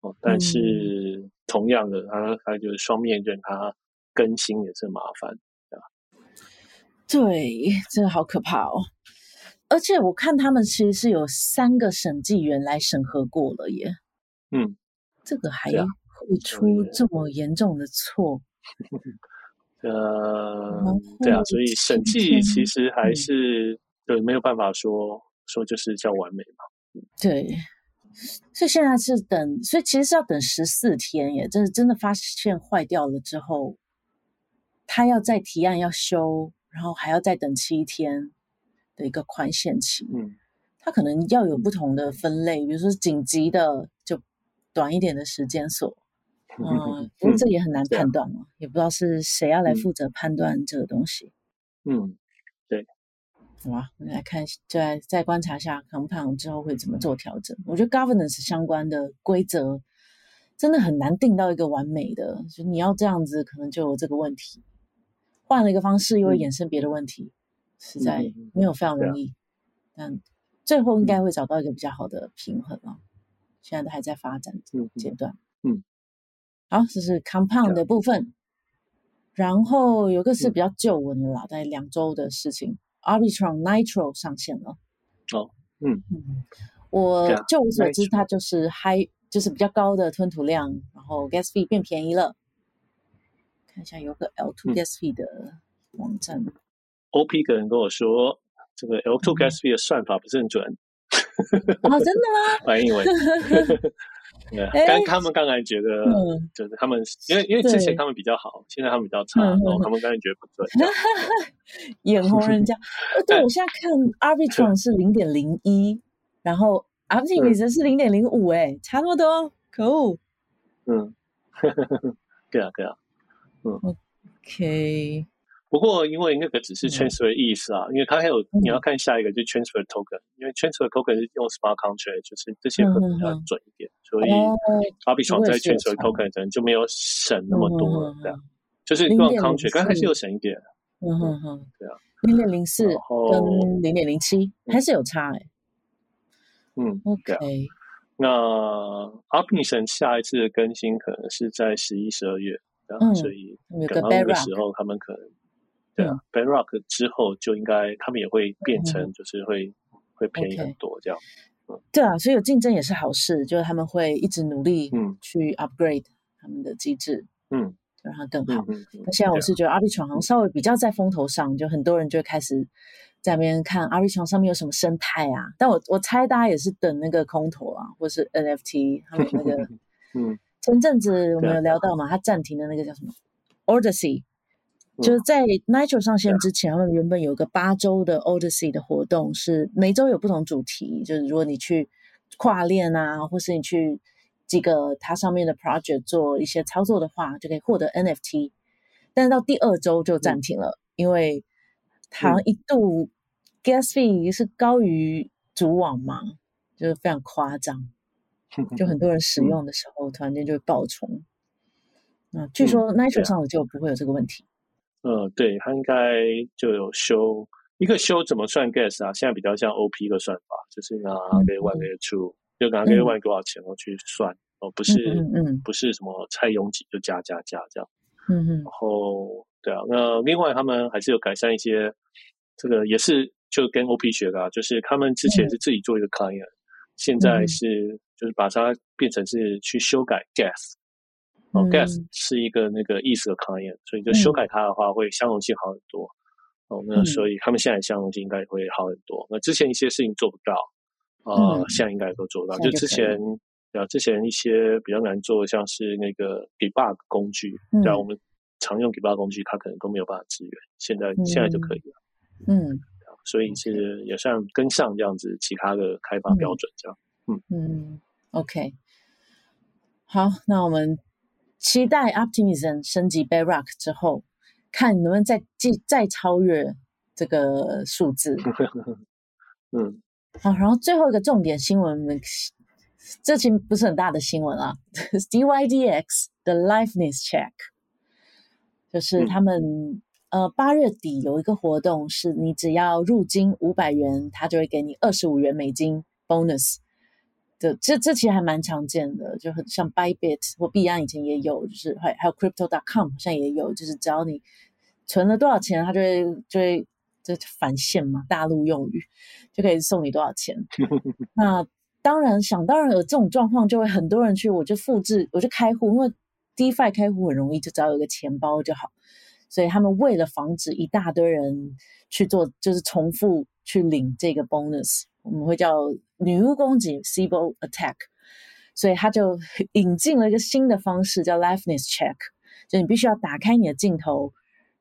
哦。但是同样的，它它就是双面刃，它更新也是麻烦，对真的，好可怕哦。而且我看他们其实是有三个审计员来审核过了耶。嗯，这个还会出这么严重的错？呃，对啊，所以审计其实还是、嗯、对没有办法说说就是叫完美嘛。对，所以现在是等，所以其实是要等十四天耶。就是真的发现坏掉了之后，他要再提案要修，然后还要再等七天。的一个宽限期，嗯，它可能要有不同的分类，比如说紧急的就短一点的时间锁，嗯，不过这也很难判断嘛，也不知道是谁要来负责判断这个东西，嗯，对，好吧，我们来看，再再观察一下 Compound 之后会怎么做调整。我觉得 Governance 相关的规则真的很难定到一个完美的，就你要这样子，可能就有这个问题，换了一个方式又会衍生别的问题。实在没有非常容易，嗯、但最后应该会找到一个比较好的平衡啊。嗯、现在都还在发展阶段。嗯，嗯好，这是 Compound 的部分。嗯、然后有个是比较旧闻的啦，大概两周的事情。Arbitrum Nitro 上线了。哦，嗯嗯，我就我所知，它就是 High，就是比较高的吞吐量，然后 Gas fee 变便宜了。看一下有个 L2 Gas fee 的网站。嗯 OP 可能跟我说，这个 L2 gas fee 的算法不是很准。哦，真的吗？反正因为，对，刚他们刚才觉得，就是他们因为因为之前他们比较好，现在他们比较差，然后他们刚才觉得不准，眼红人家。对，我现在看 Arbitron 是零点零一，然后 Optimism 是零点零五，哎，差那么多，可恶。嗯，对啊，对啊，嗯，OK。不过，因为那个只是 transfer 的意思啊，嗯、因为它还有你要看下一个，就 transfer token，、嗯、因为 transfer token 是用 smart contract，就是这些会比较准一点，嗯、所以 Arbitrum 在 transfer token 可能就没有省那么多了，这样、嗯、就是用 contract，但还是有省一点。嗯哼哼，对啊，零点零四跟零点零七还是有差哎。嗯，OK。那 Optimism 下一次的更新可能是在十一、十二月，嗯，所以等到那个时候他们可能。对啊，Bedrock 之后就应该他们也会变成，就是会、嗯、会便宜很多这样。对啊，所以有竞争也是好事，就是他们会一直努力去 upgrade 他们的机制，嗯，让它更好。那、现在我是觉得 Arbitrum 好像稍微比较在风头上，就很多人就开始在那边看 Arbitrum 上面有什么生态啊。但我我猜大家也是等那个空投啊，或是 NFT 他们那个，嗯，前阵子我们有聊到嘛，他暂停的那个叫什么 Odyssey。就是在 Nitro 上线之前，他们原本有个八周的 Odyssey 的活动，是每周有不同主题。就是如果你去跨链啊，或是你去几个它上面的 project 做一些操作的话，就可以获得 NFT。但是到第二周就暂停了，嗯、因为它一度 gas fee 是高于主网嘛，就是非常夸张，就很多人使用的时候突然间就会爆冲。那据说 Nitro 上的就不会有这个问题。呃，对，他应该就有修一个修怎么算 gas 啊？现在比较像 OP 的算法，就是拿 day one day two，就拿 day one 多少钱我去算，哦，不是，嗯不是什么拆拥挤就加加加这样，嗯嗯，然。后对啊，那另外他们还是有改善一些，这个也是就跟 OP 学的啊，就是他们之前是自己做一个 client，现在是就是把它变成是去修改 gas。哦，Gas 是一个那个意思的 client，所以就修改它的话会相容性好很多。哦，那所以他们现在相容性应该也会好很多。那之前一些事情做不到，啊，现在应该都做到。就之前啊，之前一些比较难做，像是那个 debug 工具，对啊，我们常用 debug 工具，它可能都没有办法支援。现在现在就可以了。嗯，所以是也算跟上这样子其他的开发标准这样。嗯嗯，OK，好，那我们。期待 Optimism 升级 Bedrock 之后，看能不能再继再超越这个数字。嗯，好，然后最后一个重点新闻，这其实不是很大的新闻啊。DYDX 的 Liveness Check，就是他们、嗯、呃八月底有一个活动，是你只要入金五百元，他就会给你二十五元美金 bonus。这这这其实还蛮常见的，就很像 Bybit 或币安以前也有，就是还还有 Crypto.com 好像也有，就是只要你存了多少钱，它就会就会这返现嘛，大陆用语就可以送你多少钱。那当然想当然有这种状况，就会很多人去，我就复制，我就开户，因为 DeFi 开户很容易，就只要有一个钱包就好。所以他们为了防止一大堆人去做，就是重复去领这个 bonus，我们会叫女巫攻击 s i b o Attack。所以他就引进了一个新的方式，叫 Liveness Check，就你必须要打开你的镜头，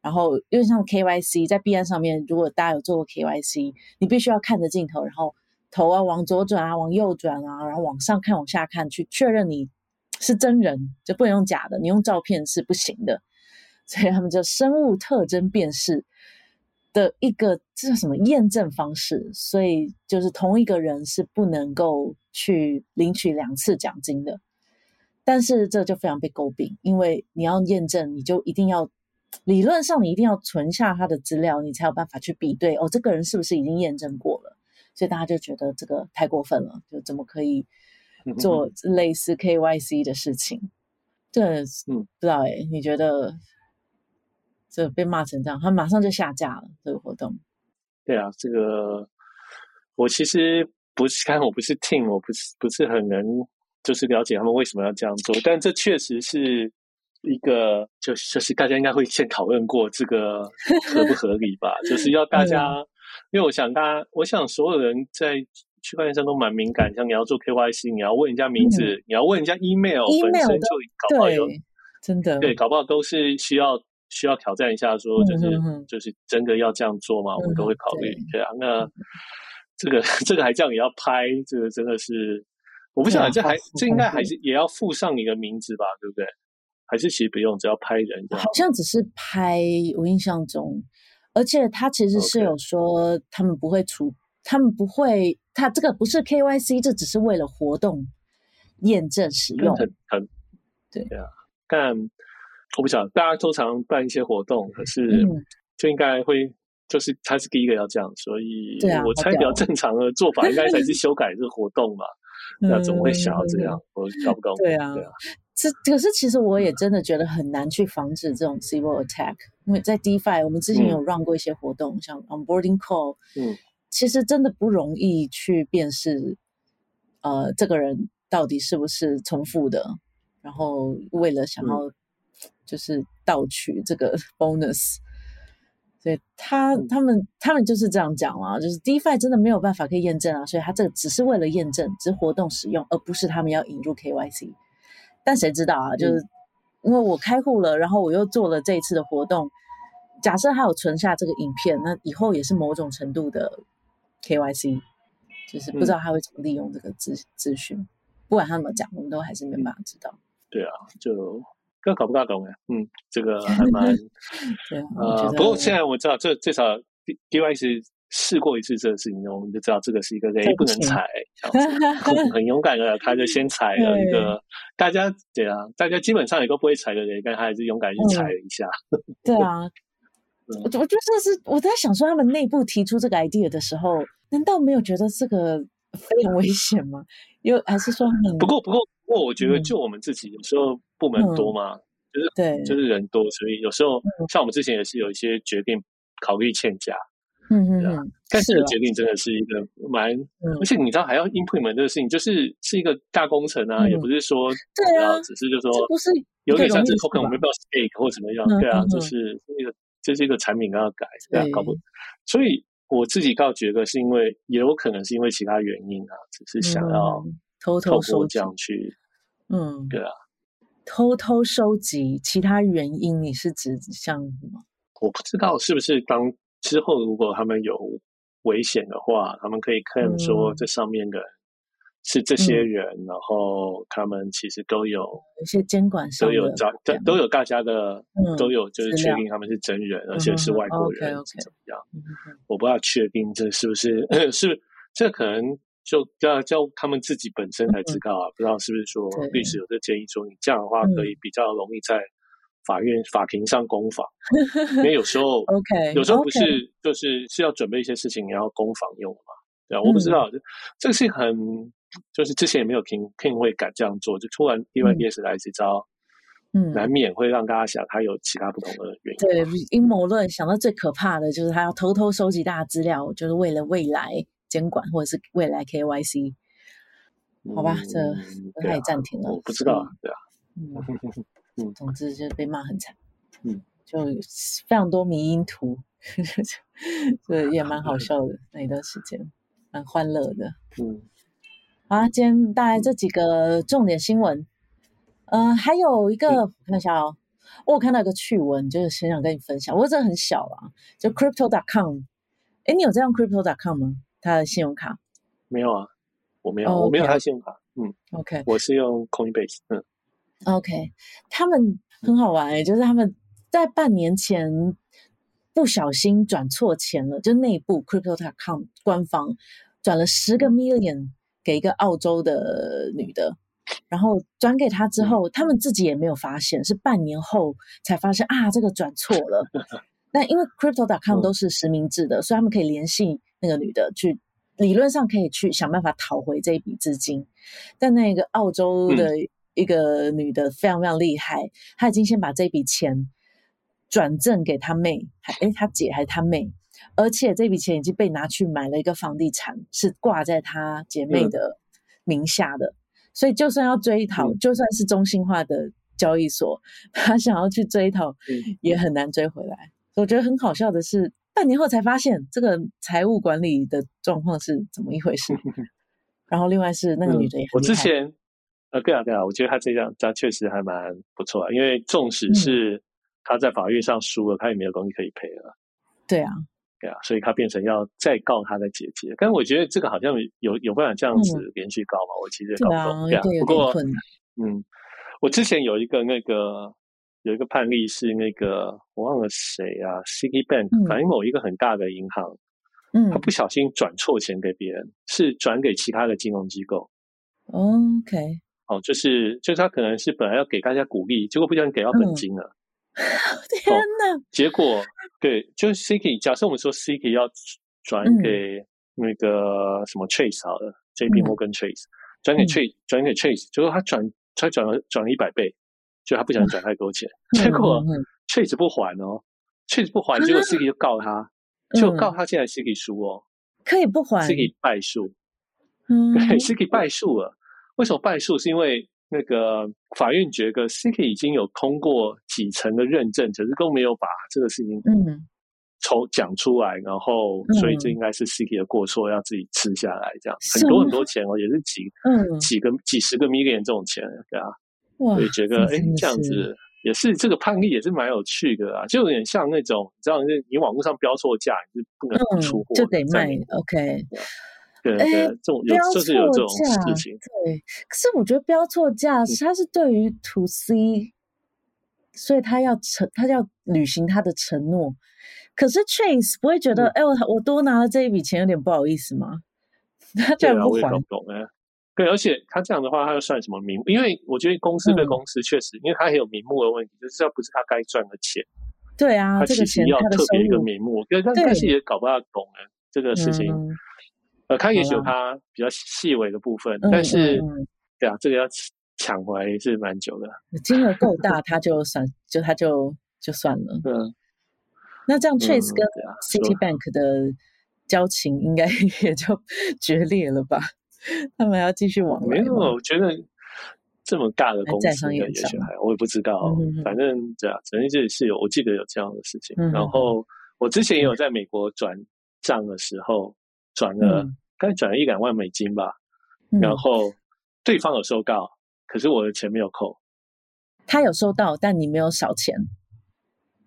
然后因为像 KYC 在币安上面，如果大家有做过 KYC，你必须要看着镜头，然后头啊往左转啊，往右转啊，然后往上看，往下看，去确认你是真人，就不能用假的，你用照片是不行的。所以他们叫生物特征辨识的一个这叫什么验证方式？所以就是同一个人是不能够去领取两次奖金的。但是这就非常被诟病，因为你要验证，你就一定要理论上你一定要存下他的资料，你才有办法去比对哦，这个人是不是已经验证过了？所以大家就觉得这个太过分了，就怎么可以做类似 KYC 的事情？这嗯，不知道哎，你觉得？这被骂成这样，他马上就下架了这个活动。对啊，这个我其实不是看，我不是 team，我不是不是很能就是了解他们为什么要这样做，但这确实是一个，就就是大家应该会先讨论过这个 合不合理吧？就是要大家，嗯、因为我想大家，我想所有人在区块链上都蛮敏感，像你要做 KYC，你要问人家名字，嗯、你要问人家 email，, email 本身就搞不好有真的对，搞不好都是需要。需要挑战一下，说就是、就是真的要这样做吗？嗯、我们都会考虑。对，对啊，那这个这个还这样也要拍，这个真的是我不晓得，这还这应该还是也要附上你的名字吧？对不对？还是其实不用，只要拍人就。好像只是拍，我印象中，而且他其实是有说他们不会出.他们不会，他这个不是 KYC，这只是为了活动验证使用。很很对对啊，但。我不晓得，大家通常办一些活动，可是就应该会，就是他是第一个要这样，所以我猜比较正常的做法应该才是 修改这个活动嘛。那怎么会想要这样？我搞不懂。对啊，对啊。这可是其实我也真的觉得很难去防止这种 civil attack，因为在 DeFi 我们之前有 run 过一些活动，像 onboarding call，嗯，其实真的不容易去辨识，呃，这个人到底是不是重复的，然后为了想要。就是盗取这个 bonus，所以他他们他们就是这样讲啊，就是 DeFi 真的没有办法可以验证啊，所以他这个只是为了验证，只是活动使用，而不是他们要引入 KYC。但谁知道啊？就是因为我开户了，然后我又做了这一次的活动，假设他有存下这个影片，那以后也是某种程度的 KYC，就是不知道他会怎么利用这个资资讯。不管他怎么讲，我们都还是没办法知道。对啊，就。这搞不大懂哎，嗯，这个还蛮，对呃，不过现在我知道，这至少 DeFi 试过一次这个事情，我们就知道这个是一个雷不能踩，很勇敢的，他就先 踩了一个，大家对啊，大家基本上也都不会踩的雷，但他还是勇敢去踩了一下。对啊，我我觉得这是我在想说，他们内部提出这个 idea 的时候，难道没有觉得这个非常危险吗？又还是说很，不过不过不过，我觉得就我们自己有时候。部门多嘛，嗯、就是对，就是人多，所以有时候、嗯、像我们之前也是有一些决定考虑欠佳，嗯嗯嗯，但是决定真的是一个蛮，而且你知道还要 implement 这个事情，就是是一个大工程啊，嗯、也不是说对啊，只是就说不是有点像是 token 我们不知道 stake 或怎么样，对啊，就是那个就是一个产品要改，对啊，搞不，所以我自己倒觉得是因为也有可能是因为其他原因啊，只是想要偷偷说这样去，嗯，对啊。偷偷收集其他原因，你是指像什么？我不知道是不是当之后如果他们有危险的话，他们可以看说这上面的是这些人，嗯、然后他们其实都有一些监管上都有找都有大家的、嗯、都有就是确定他们是真人，嗯、而且是外国人是怎么样？嗯、我不知道确定这是不是 是这可能。就要叫他们自己本身才知道啊，嗯、不知道是不是说律师有这建议说，你这样的话可以比较容易在法院、嗯、法庭上攻防，因为有时候 OK 有时候不是就是是要准备一些事情，你要攻防用嘛，对啊，我不知道，嗯、这个是很就是之前也没有听听会敢这样做，就突然 DYDS 来这招，嗯，难免会让大家想他有其他不同的原因。对，阴谋论想到最可怕的就是他要偷偷收集大家资料，就是为了未来监管或者是未来 KYC。好吧，这他也暂停了。我不知道，对啊。嗯，总之就被骂很惨。嗯，就非常多迷因图，对，也蛮好笑的那一段时间，蛮欢乐的。嗯，好啊，今天大概这几个重点新闻。呃，还有一个，我看一下哦，我有看到一个趣闻，就是很想跟你分享。不过这很小啊，就 Crypto.com。哎，你有在用 Crypto.com 吗？他的信用卡？没有啊，我没有，oh. 我没有他的信用卡。嗯，OK，我是用 Coinbase。嗯，OK，他们很好玩诶，就是他们在半年前不小心转错钱了，就内部 Crypto.com 官方转了十个 million 给一个澳洲的女的。然后转给他之后，他们自己也没有发现，是半年后才发现啊，这个转错了。那因为 Crypto.com 都是实名制的，所以他们可以联系那个女的去，理论上可以去想办法讨回这一笔资金。但那个澳洲的一个女的非常非常厉害，她已经先把这笔钱转赠给她妹，还诶她姐还是她妹，而且这笔钱已经被拿去买了一个房地产，是挂在她姐妹的名下的。所以，就算要追讨，嗯、就算是中心化的交易所，她想要去追讨，也很难追回来。嗯、我觉得很好笑的是，半年后才发现这个财务管理的状况是怎么一回事。然后，另外是那个女的也很、嗯、我之前，呃，对啊，对啊，我觉得她这样，他确实还蛮不错啊。因为纵使是她在法院上输了，嗯、他也没有东西可以赔了。对啊。对啊，所以他变成要再告他的姐姐，但是我觉得这个好像有有办法这样子连续告嘛？嗯、我其实也搞不懂。对啊，不过嗯，我之前有一个那个有一个判例是那个我忘了谁啊，Citibank，反正某一个很大的银行，嗯，他不小心转错钱给别人，是转给其他的金融机构。OK，哦，就是就是他可能是本来要给大家鼓励，结果不小心给到本金了。嗯 天哪！哦、结果对，就是 Citi。假设我们说 Citi 要转给那个什么 Chase 好了、嗯、，JP Morgan Chase 转给 Chase，转、嗯、给 Chase，结果他转他转了转了一百倍，就他不想转太多钱，嗯、结果 Chase 不还哦、嗯、，Chase 不还，结果 Citi 就告他，嗯、就告他现在 Citi 输哦，可以不还，Citi 败诉，嗯，对，Citi 败诉了。为什么败诉？是因为那个法院觉得 Citi 已经有通过几层的认证，可是都没有把这个事情嗯。从讲出来，然后所以这应该是 Citi 的过错，要自己吃下来这样。很多很多钱哦，也是几？嗯。几个几十个 million 这种钱对啊，所以觉得哎这样子也是这个判例也是蛮有趣的啊，就有点像那种你知道，你网络上标错价你是不能出货，就得卖 OK。哎，这种有标错价，对。可是我觉得标错价，它是对于 to C，所以他要承，他要履行他的承诺。可是 Chase 不会觉得，哎，我我多拿了这一笔钱，有点不好意思吗？他居然不还。懂哎，对，而且他这样的话，他又算什么名？因为我觉得公司对公司确实，因为他也有名目的问题，就是这不是他该赚的钱。对啊，他其实要特别一个名目，但但是也搞不大懂哎，这个事情。呃，他也许有他比较细微的部分，但是，对啊，这个要抢回来是蛮久的。金额够大，他就算，就他就就算了。嗯，那这样 Chase 跟 Citibank 的交情应该 也就决裂了吧？他们要继续往来？没有，我觉得这么大的公司也许还，我也不知道。反正这样，反正这里是有，我记得有这样的事情。然后我之前也有在美国转账的时候。转了，刚才转了一两万美金吧，嗯、然后对方有收到，可是我的钱没有扣。他有收到，但你没有少钱，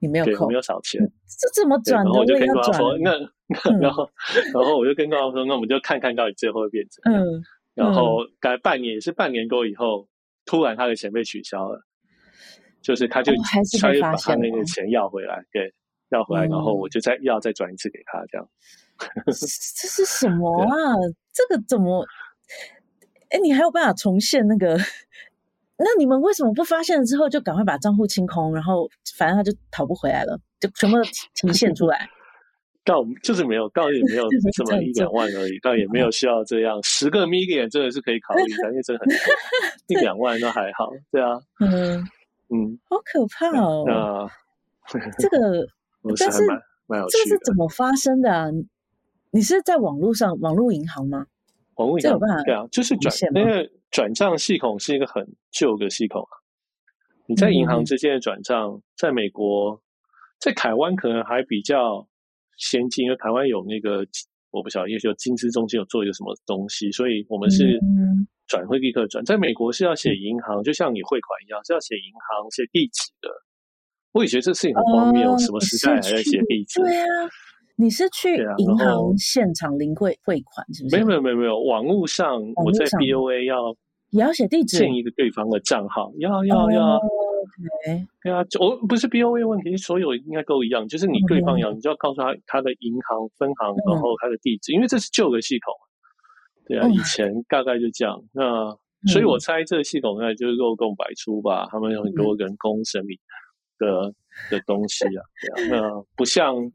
你没有扣，没有少钱，这怎么转的？我就跟对方说，那 然后，嗯、然后我就跟对方说，那我们就看看到底最后会变成怎样。嗯、然后大概半年，也是半年多以后，突然他的钱被取消了，就是他就他就把他那个钱要回来，对，要回来，然后我就再要再转一次给他，这样。这是什么 啊？这个怎么？哎，你还有办法重现那个？那你们为什么不发现了之后就赶快把账户清空？然后反正他就讨不回来了，就全部都提现出来。倒就是没有，倒也没有 这么一两万而已，倒也没有需要这样十个 million 真的是可以考虑的，因为真的很 一两万都还好，对啊，嗯，嗯，好可怕哦。那这个，但是这个是怎么发生的啊？你是在网络上网络银行吗？网络银行对啊，就是转，因为转账系统是一个很旧的系统啊。你在银行之间的转账，在美国，在台湾可能还比较先进，因为台湾有那个我不晓得，也许有金资中心有做一个什么东西，所以我们是转会立刻转。在美国是要写银行，就像你汇款一样，是要写银行写地址的。我也觉得这事情很荒谬，什么时代还在写地址？对啊。你是去银行现场领汇汇款是不是？没有没有没有没有，网络上我在 BOA 要也要写地址，建一个对方的账号，要要要。对啊，我不是 BOA 问题，所有应该都一样，就是你对方要，你就要告诉他他的银行分行，然后他的地址，因为这是旧的系统。对啊，以前大概就这样。那所以我猜这个系统呢就是漏洞百出吧，他们有很多人工审理的的东西啊。对啊，那不像。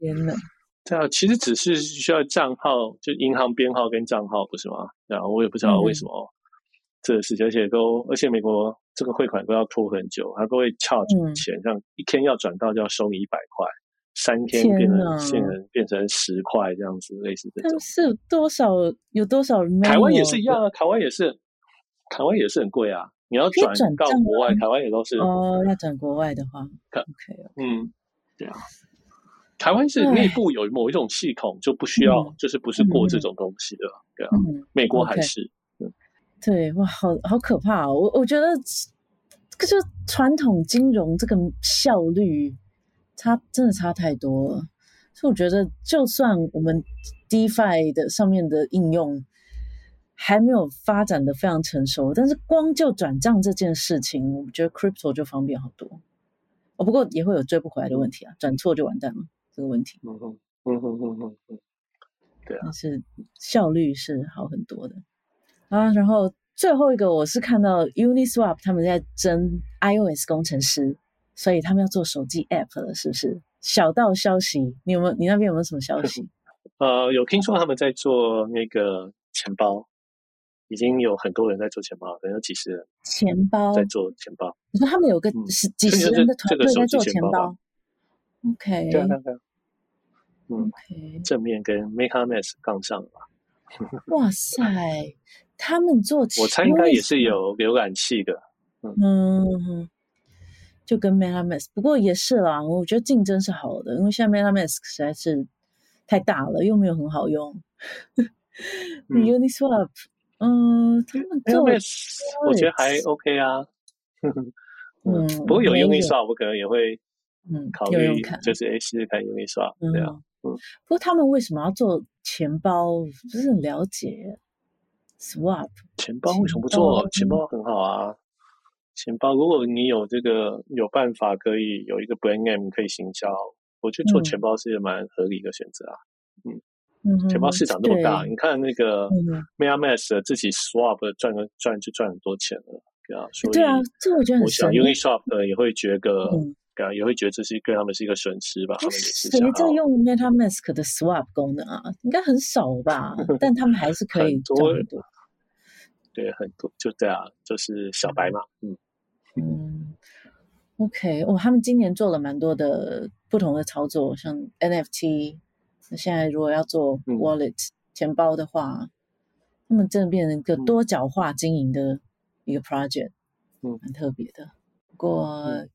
对啊，其实只是需要账号，就银行编号跟账号，不是吗？然后我也不知道为什么这个事情，而且都，而且美国这个汇款都要拖很久，他都会 charge 钱，像一天要转到就要收你一百块，三天变成现成变成十块这样子，类似这种。是多少？有多少人？台湾也是一样啊，台湾也是，台湾也是很贵啊。你要转到国外，台湾也都是哦。要转国外的话，OK，嗯，对啊。台湾是内部有某一种系统，就不需要，嗯、就是不是过这种东西的，嗯、对啊。嗯、美国还是.对，哇，好好可怕哦！我我觉得，这就传统金融这个效率差真的差太多了。所以我觉得，就算我们 DeFi 的上面的应用还没有发展的非常成熟，但是光就转账这件事情，我觉得 Crypto 就方便好多。哦，不过也会有追不回来的问题啊，转错就完蛋了。这个问题，嗯哼，嗯哼哼哼哼，对啊，但是效率是好很多的啊。然后最后一个，我是看到 Uniswap 他们在争 iOS 工程师，所以他们要做手机 App 了，是不是？小道消息，你有没有？你那边有没有什么消息？呃，有听说他们在做那个钱包，已经有很多人在做钱包，可能有几十人钱包在做钱包。你说他们有个十几十人的团队在做钱包？OK，对啊，对啊。嗯，Okay. 正面跟 MetaMask 杠上了吧？哇塞，他们做，我猜应该也是有浏览器的。嗯，嗯，就跟 MetaMask，不过也是啦。我觉得竞争是好的，因为现在 MetaMask 实在是太大了，又没有很好用。嗯、Uniswap，嗯，他们做我觉得还 OK 啊。嗯，不过有 Uniswap，我可能也会嗯考虑，就是哎试试看 Uniswap，对啊。不过他们为什么要做钱包？不是很了解。Swap 钱包为什么不做？钱包很好啊，钱包如果你有这个有办法可以有一个 brand name 可以行销，我觉得做钱包是一个蛮合理的选择啊。嗯，嗯钱包市场那么大，你看那个 MetaMask 自己 Swap 赚个赚就赚很多钱了，对啊。所以对啊，这我觉得很神。Uniswap 也会觉得。也会觉得这是对他们是一个损失吧？谁在用 MetaMask 的 Swap 功能啊？应该很少吧？但他们还是可以很多，很多。对，很多就对啊，就是小白嘛。嗯嗯。OK，哦，他们今年做了蛮多的不同的操作，像 NFT。那现在如果要做 Wallet 钱包的话，他们真的变成一个多角化经营的一个 project，嗯，蛮特别的。不过。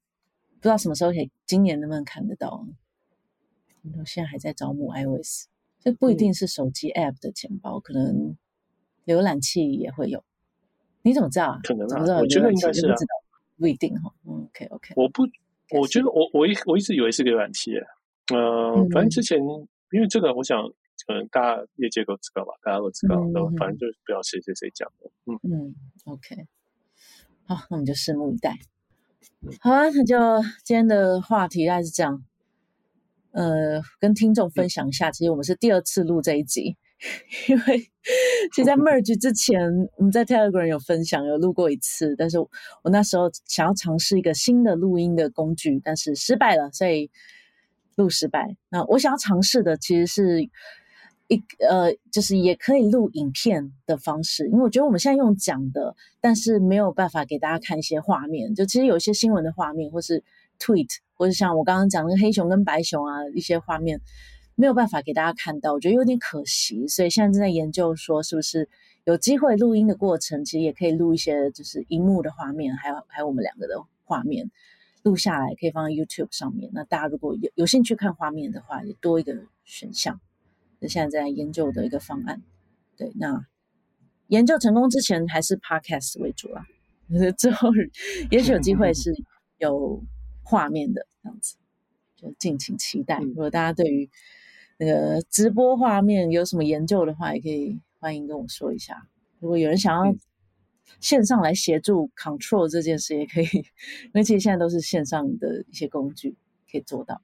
不知道什么时候可以，今年能不能看得到？我现在还在招募 iOS，这不一定是手机 App 的钱包，嗯、可能浏览器也会有。你怎么知道啊？可能啊，我觉得应该是啊，不一定哈。OK OK，我不，我觉得我我一我一直以为是浏览器，呃，嗯、反正之前因为这个，我想可能大家业界都知道吧，大家都知道，嗯、反正就是不知道谁谁谁讲的。嗯嗯，OK，好，那我们就拭目以待。好啊，那就今天的话题大概是这样。呃，跟听众分享一下，其实我们是第二次录这一集，因为其实在 merge 之前，我们在 Telegram 有分享，有录过一次，但是我那时候想要尝试一个新的录音的工具，但是失败了，所以录失败。那我想要尝试的其实是一呃，就是也可以录影片的方式，因为我觉得我们现在用讲的，但是没有办法给大家看一些画面。就其实有些新闻的画面，或是 tweet，或者像我刚刚讲那个黑熊跟白熊啊一些画面，没有办法给大家看到，我觉得有点可惜。所以现在正在研究说，是不是有机会录音的过程，其实也可以录一些就是荧幕的画面，还有还有我们两个的画面。录下来可以放在 YouTube 上面。那大家如果有有兴趣看画面的话，也多一个选项。是现在在研究的一个方案。对，那研究成功之前还是 Podcast 为主啊。之后也许有机会是有画面的这样子，就敬请期待。如果大家对于那个直播画面有什么研究的话，也可以欢迎跟我说一下。如果有人想要。线上来协助 control 这件事也可以，因为其实现在都是线上的一些工具可以做到。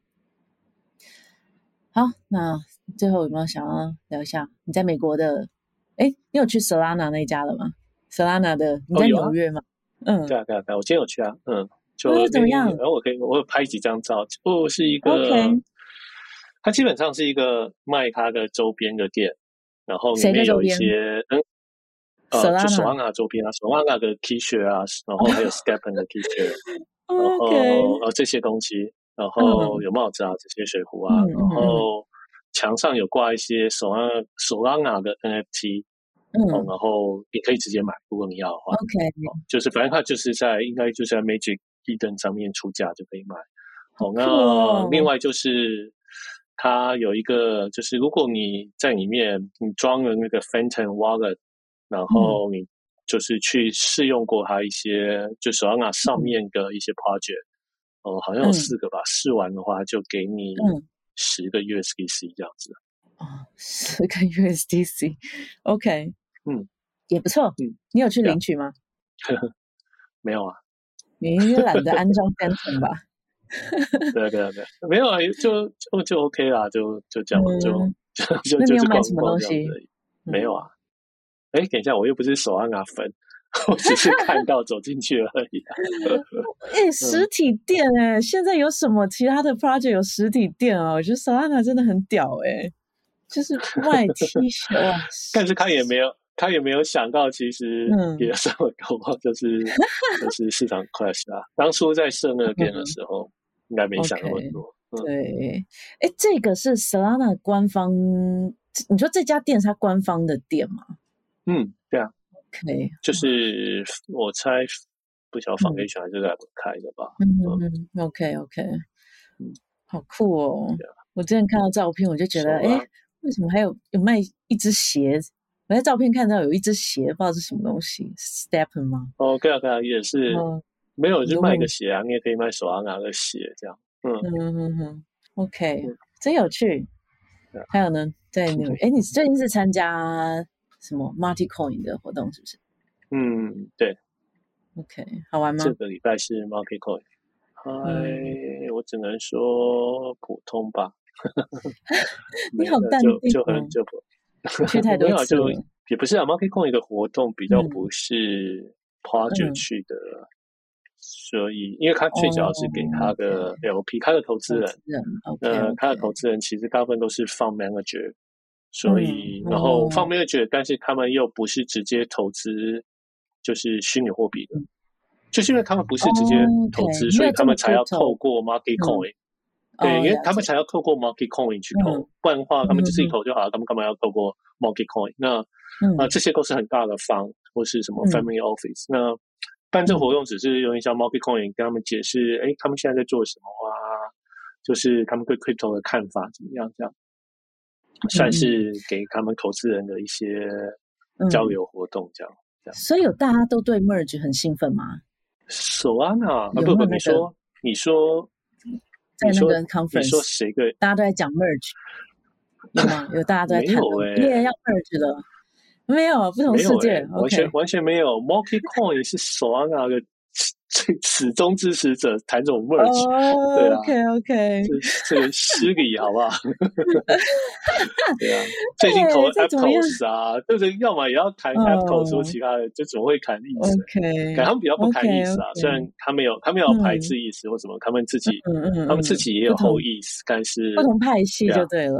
好，那最后有没有想要聊一下你在美国的？哎，你有去 Solana 那一家了吗？Solana 的你在纽约吗？嗯，对啊，对啊，对啊，我今天有去啊。嗯，就、哦、怎么样？然后我可以，我有拍几张照。哦，是一个.它基本上是一个卖它的周边的店，然后里面有一些嗯。呃，就索拉纳周边啊，索拉纳的 T 恤啊，然后还有 STEPN 的 T 恤，然后呃这些东西，然后有帽子啊，这些水壶啊，然后墙上有挂一些索拉索拉纳的 NFT，嗯，然后你可以直接买，如果你要的话，OK，就是反正它就是在应该就是在 Magic Eden 上面出价就可以买。好，那另外就是它有一个，就是如果你在里面你装了那个 Phantom Wallet。然后你就是去试用过它一些，嗯、就 Solana 上面的一些 project，哦、嗯呃，好像有四个吧。嗯、试完的话就给你十个 USDC 这样子。哦，十个 USDC，OK，okay、嗯，也不错。嗯，你有去领取吗？没有啊，你应该懒得安装 Phantom 吧？对对对，没有啊，就就就 OK 啦，就就这样，就就就那你有买什么东西？没有啊。哎，等一下，我又不是手按啊粉，我只是看到走进去而已。哎，实体店哎、现在有什么其他的 project 有实体店啊？我觉得 Solana 真的很屌哎、欸，就是卖 T 恤啊。但是他也没有，他也没有想到，其实也这么高，就是 就是市场 crash 啊。当初在设那个店的时候，嗯、应该没想那么多。Okay, 嗯、对，哎，这个是 Solana 官方，你说这家店是他官方的店吗？嗯，对啊，OK，就是我猜不晓得 Foundation 还是在开的吧。嗯嗯嗯，OK OK，嗯，好酷哦！我之前看到照片，我就觉得，哎，为什么还有有卖一只鞋？我在照片看到有一只鞋，不知道是什么东西，Stepn 吗？哦，对啊对啊，也是，没有就卖个鞋啊，你也可以卖手上拿个鞋这样。嗯嗯嗯嗯，OK，真有趣。还有呢，在纽约，哎，你最近是参加？什么 Multicoin 的活动是不是？嗯，对。OK，好玩吗？这个礼拜是 Multicoin。嗨、嗯，我只能说普通吧。你好淡定、哦，就就很就去太多次就也不是啊。Marty Coin 的活动比较不是 project 去的，嗯、所以因为他最主要是给他的 LP，、哦、他的投资人，呃，他的投资人其实大部分都是 fund manager。所以，然后方面又觉得，但是他们又不是直接投资，就是虚拟货币的，就是因为他们不是直接投资，所以他们才要透过 market coin。对，因为他们才要透过 market coin 去投，不然的话，他们就自己投就好了。他们干嘛要透过 market coin？那啊，这些都是很大的方或是什么 family office。那办这活动只是用一下 market coin 跟他们解释，哎，他们现在在做什么啊？就是他们对 crypto 的看法怎么样？这样。算是给他们投资人的一些交流活动，这样、嗯、这样。所以有大家都对 Merge 很兴奋吗？Solana 啊，不不，你说你说在那个 conference，你说谁对？大家都在讲 Merge，有吗？有大家都在谈，你也要 Merge 了？没有，不同世界，完全完全没有。Multi Coin 是 Solana 的。始终支持者谈这种 merge，对啊，OK OK，这这个失礼好不好？对啊，最近投 Aptos 啊，就是要么也要谈 Aptos，说其他的就总会谈意思，OK，感觉他们比较不谈意思啊。虽然他没有他没有排斥意思或什么，他们自己他们自己也有后意思，但是不同派系就对了。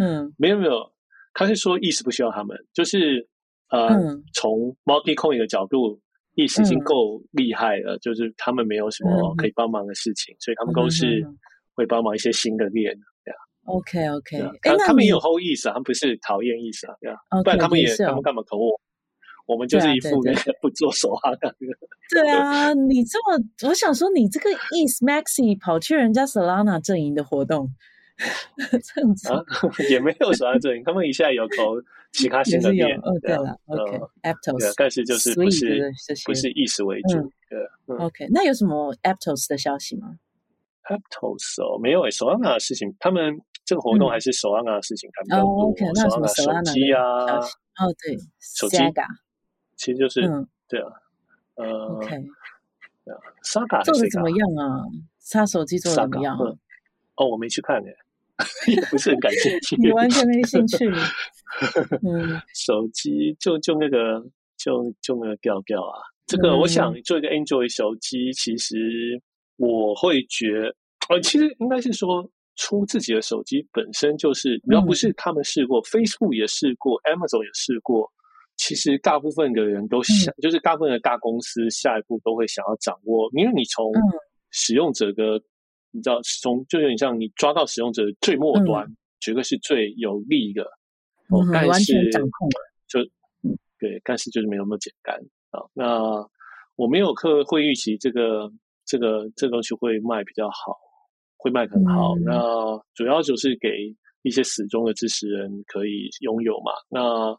嗯，没有没有，他是说 ETH 不需要他们，就是呃，嗯、从 Multi Coin 的角度，ETH 已经够厉害了，嗯、就是他们没有什么可以帮忙的事情，嗯、所以他们都是会帮忙一些新的链，对啊。OK OK，他他们也有 hold ETH，他们不是讨厌啊，对啊，okay, 不然他们也他们干嘛投我？我们就是一副那个 不做手啊，那个。对啊，你这么，我想说，你这个 ETH Maxi 跑去人家 Solana 阵营的活动，这样子、啊、也没有 Solana 阵营，他们一下有投其他新的店。哦，对了，OK，Aptos，但是就是不是不是 ETH 为主。对，OK，那有什么 Aptos 的消息吗？Aptos 哦，没有诶，Solana 的事情，他们这个活动还是 Solana 的事情，他们哦，OK，那什么手机啊？哦，对，手机。其实就是、嗯、对啊，呃，OK，对啊，Saga 做的怎么样啊？他手机做的怎么样？哦，我没去看耶，也不是很感兴趣。你完全没兴趣。嗯，手机就就那个就就那个调调啊，这个我想做一个 Android 手机，其实我会觉，呃，其实应该是说出自己的手机本身就是，要不是他们试过、嗯、，Facebook 也试过，Amazon 也试过。其实大部分的人都想，嗯、就是大部分的大公司下一步都会想要掌握，因为你从使用者的，嗯、你知道，从就有点像你抓到使用者最末端，嗯、绝对是最有利的。嗯、哦，但是掌控就对，但是就是没有那么简单啊。那我没有客会预期这个这个这个东西会卖比较好，会卖很好。嗯、那主要就是给一些死忠的支持人可以拥有嘛。那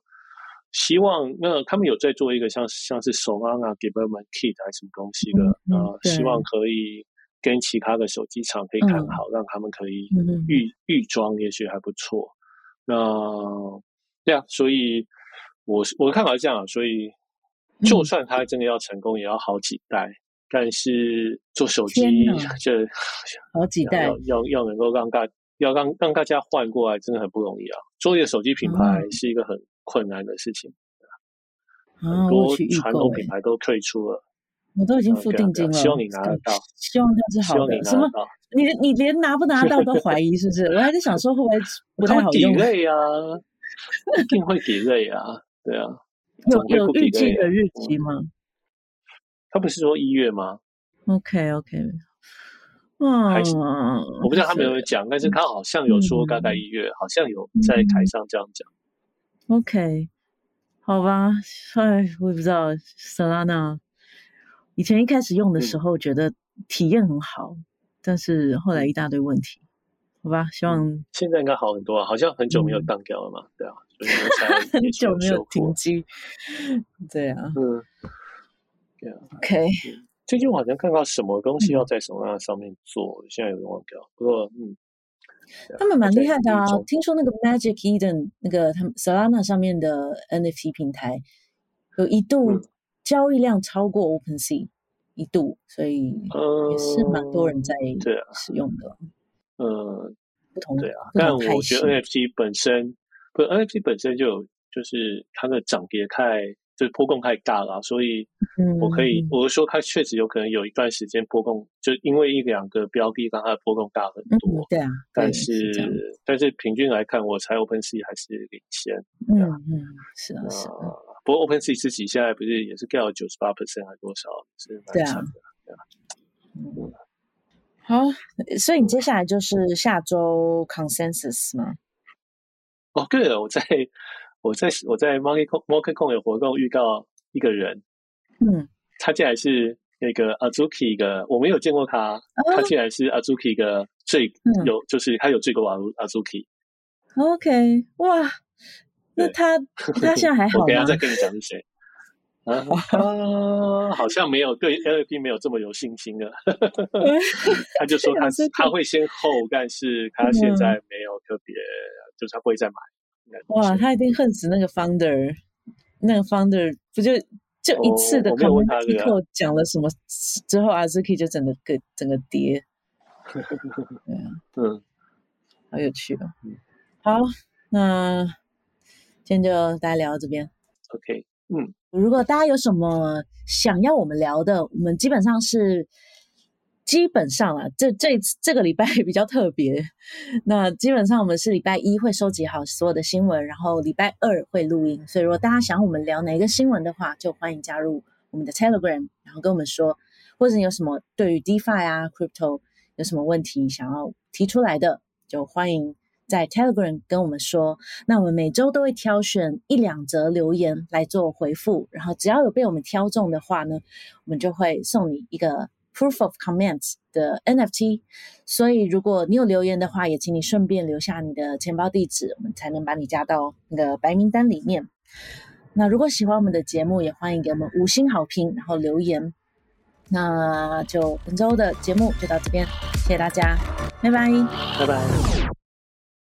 希望那他们有在做一个像像是 Solana Development Kit 还是什么东西的啊、嗯呃？希望可以跟其他的手机厂可以谈好，嗯、让他们可以预预装，也许还不错。那对啊，所以我我的看法是这样，所以就算他真的要成功，也要好几代。嗯、但是做手机这好几 代要要要能够让大要让让大家换过来，真的很不容易啊！做一个手机品牌是一个很。困难的事情，很多传统品牌都退出了，我都已经付定金了。希望你拿得到，希望它是好的。什么？你你连拿不拿到都怀疑，是不是？我还在想说会不会 不太好用。delay 啊，一定会 delay 啊，对啊。有有预计的日期吗？他不是说一月吗？OK OK，嗯，我不知道他没有讲，但是他好像有说大概一月，好像有在台上这样讲。OK，好吧，哎，我也不知道 Solana。以前一开始用的时候觉得体验很好，嗯、但是后来一大堆问题，好吧，希望、嗯、现在应该好很多啊，好像很久没有当掉了嘛，嗯、对啊，很久没有停机，对啊，嗯，对啊，OK，最近我好像看到什么东西要在 Solana 上面做，嗯、现在有点忘掉，不过嗯。他们蛮厉害的啊！听说那个 Magic Eden 那个他们 Solana 上面的 NFT 平台，有一度交易量超过 OpenSea，一度，所以也是蛮多人在使用的。呃，不同对啊，但我觉得 NFT 本身，不 NFT 本身就有，就是它的涨跌太。就是波动太大了，所以我可以，嗯、我是说，它确实有可能有一段时间波动，就因为一两个标的让它的波动大很多。嗯、对啊，但是，是但是平均来看，我猜 OpenSea 还是领先。嗯嗯，是啊是啊。不过 OpenSea 自己现在不是也是掉了九十八 percent 还多少？是蛮强的。对啊。嗯。好，所以你接下来就是下周 Consensus 吗？哦，对了，我在。我在我在 MarketCon 有活动预告一个人，嗯，他竟然是那个 Azuki 的，我没有见过他，哦、他竟然是 Azuki 的最有，嗯、就是他有最多玩 Azuki。OK，哇，那他 他现在还好吗？我等下再跟你讲是谁。啊，好像没有对 NFT 没有这么有信心了。他就说他 他会先 hold，但是他现在没有特别，嗯、就是他不会再买。哇，他一定恨死那个 founder，那个 founder 不就就一次的 community 讲了什么之后，Azuki 就整个个整个跌，对啊，嗯，好有趣哦。好，那今天就大家聊到这边。OK，嗯，如果大家有什么想要我们聊的，我们基本上是基本上啊，这这这个礼拜 比较特别。那基本上我们是礼拜一会收集好所有的新闻，然后礼拜二会录音。所以如果大家想我们聊哪一个新闻的话，就欢迎加入我们的 Telegram，然后跟我们说，或者你有什么对于 DeFi 啊、Crypto 有什么问题想要提出来的，就欢迎在 Telegram 跟我们说。那我们每周都会挑选一两则留言来做回复，然后只要有被我们挑中的话呢，我们就会送你一个。Proof of Comments 的 NFT，所以如果你有留言的话，也请你顺便留下你的钱包地址，我们才能把你加到那个白名单里面。那如果喜欢我们的节目，也欢迎给我们五星好评，然后留言。那就本周的节目就到这边，谢谢大家，拜拜，拜拜。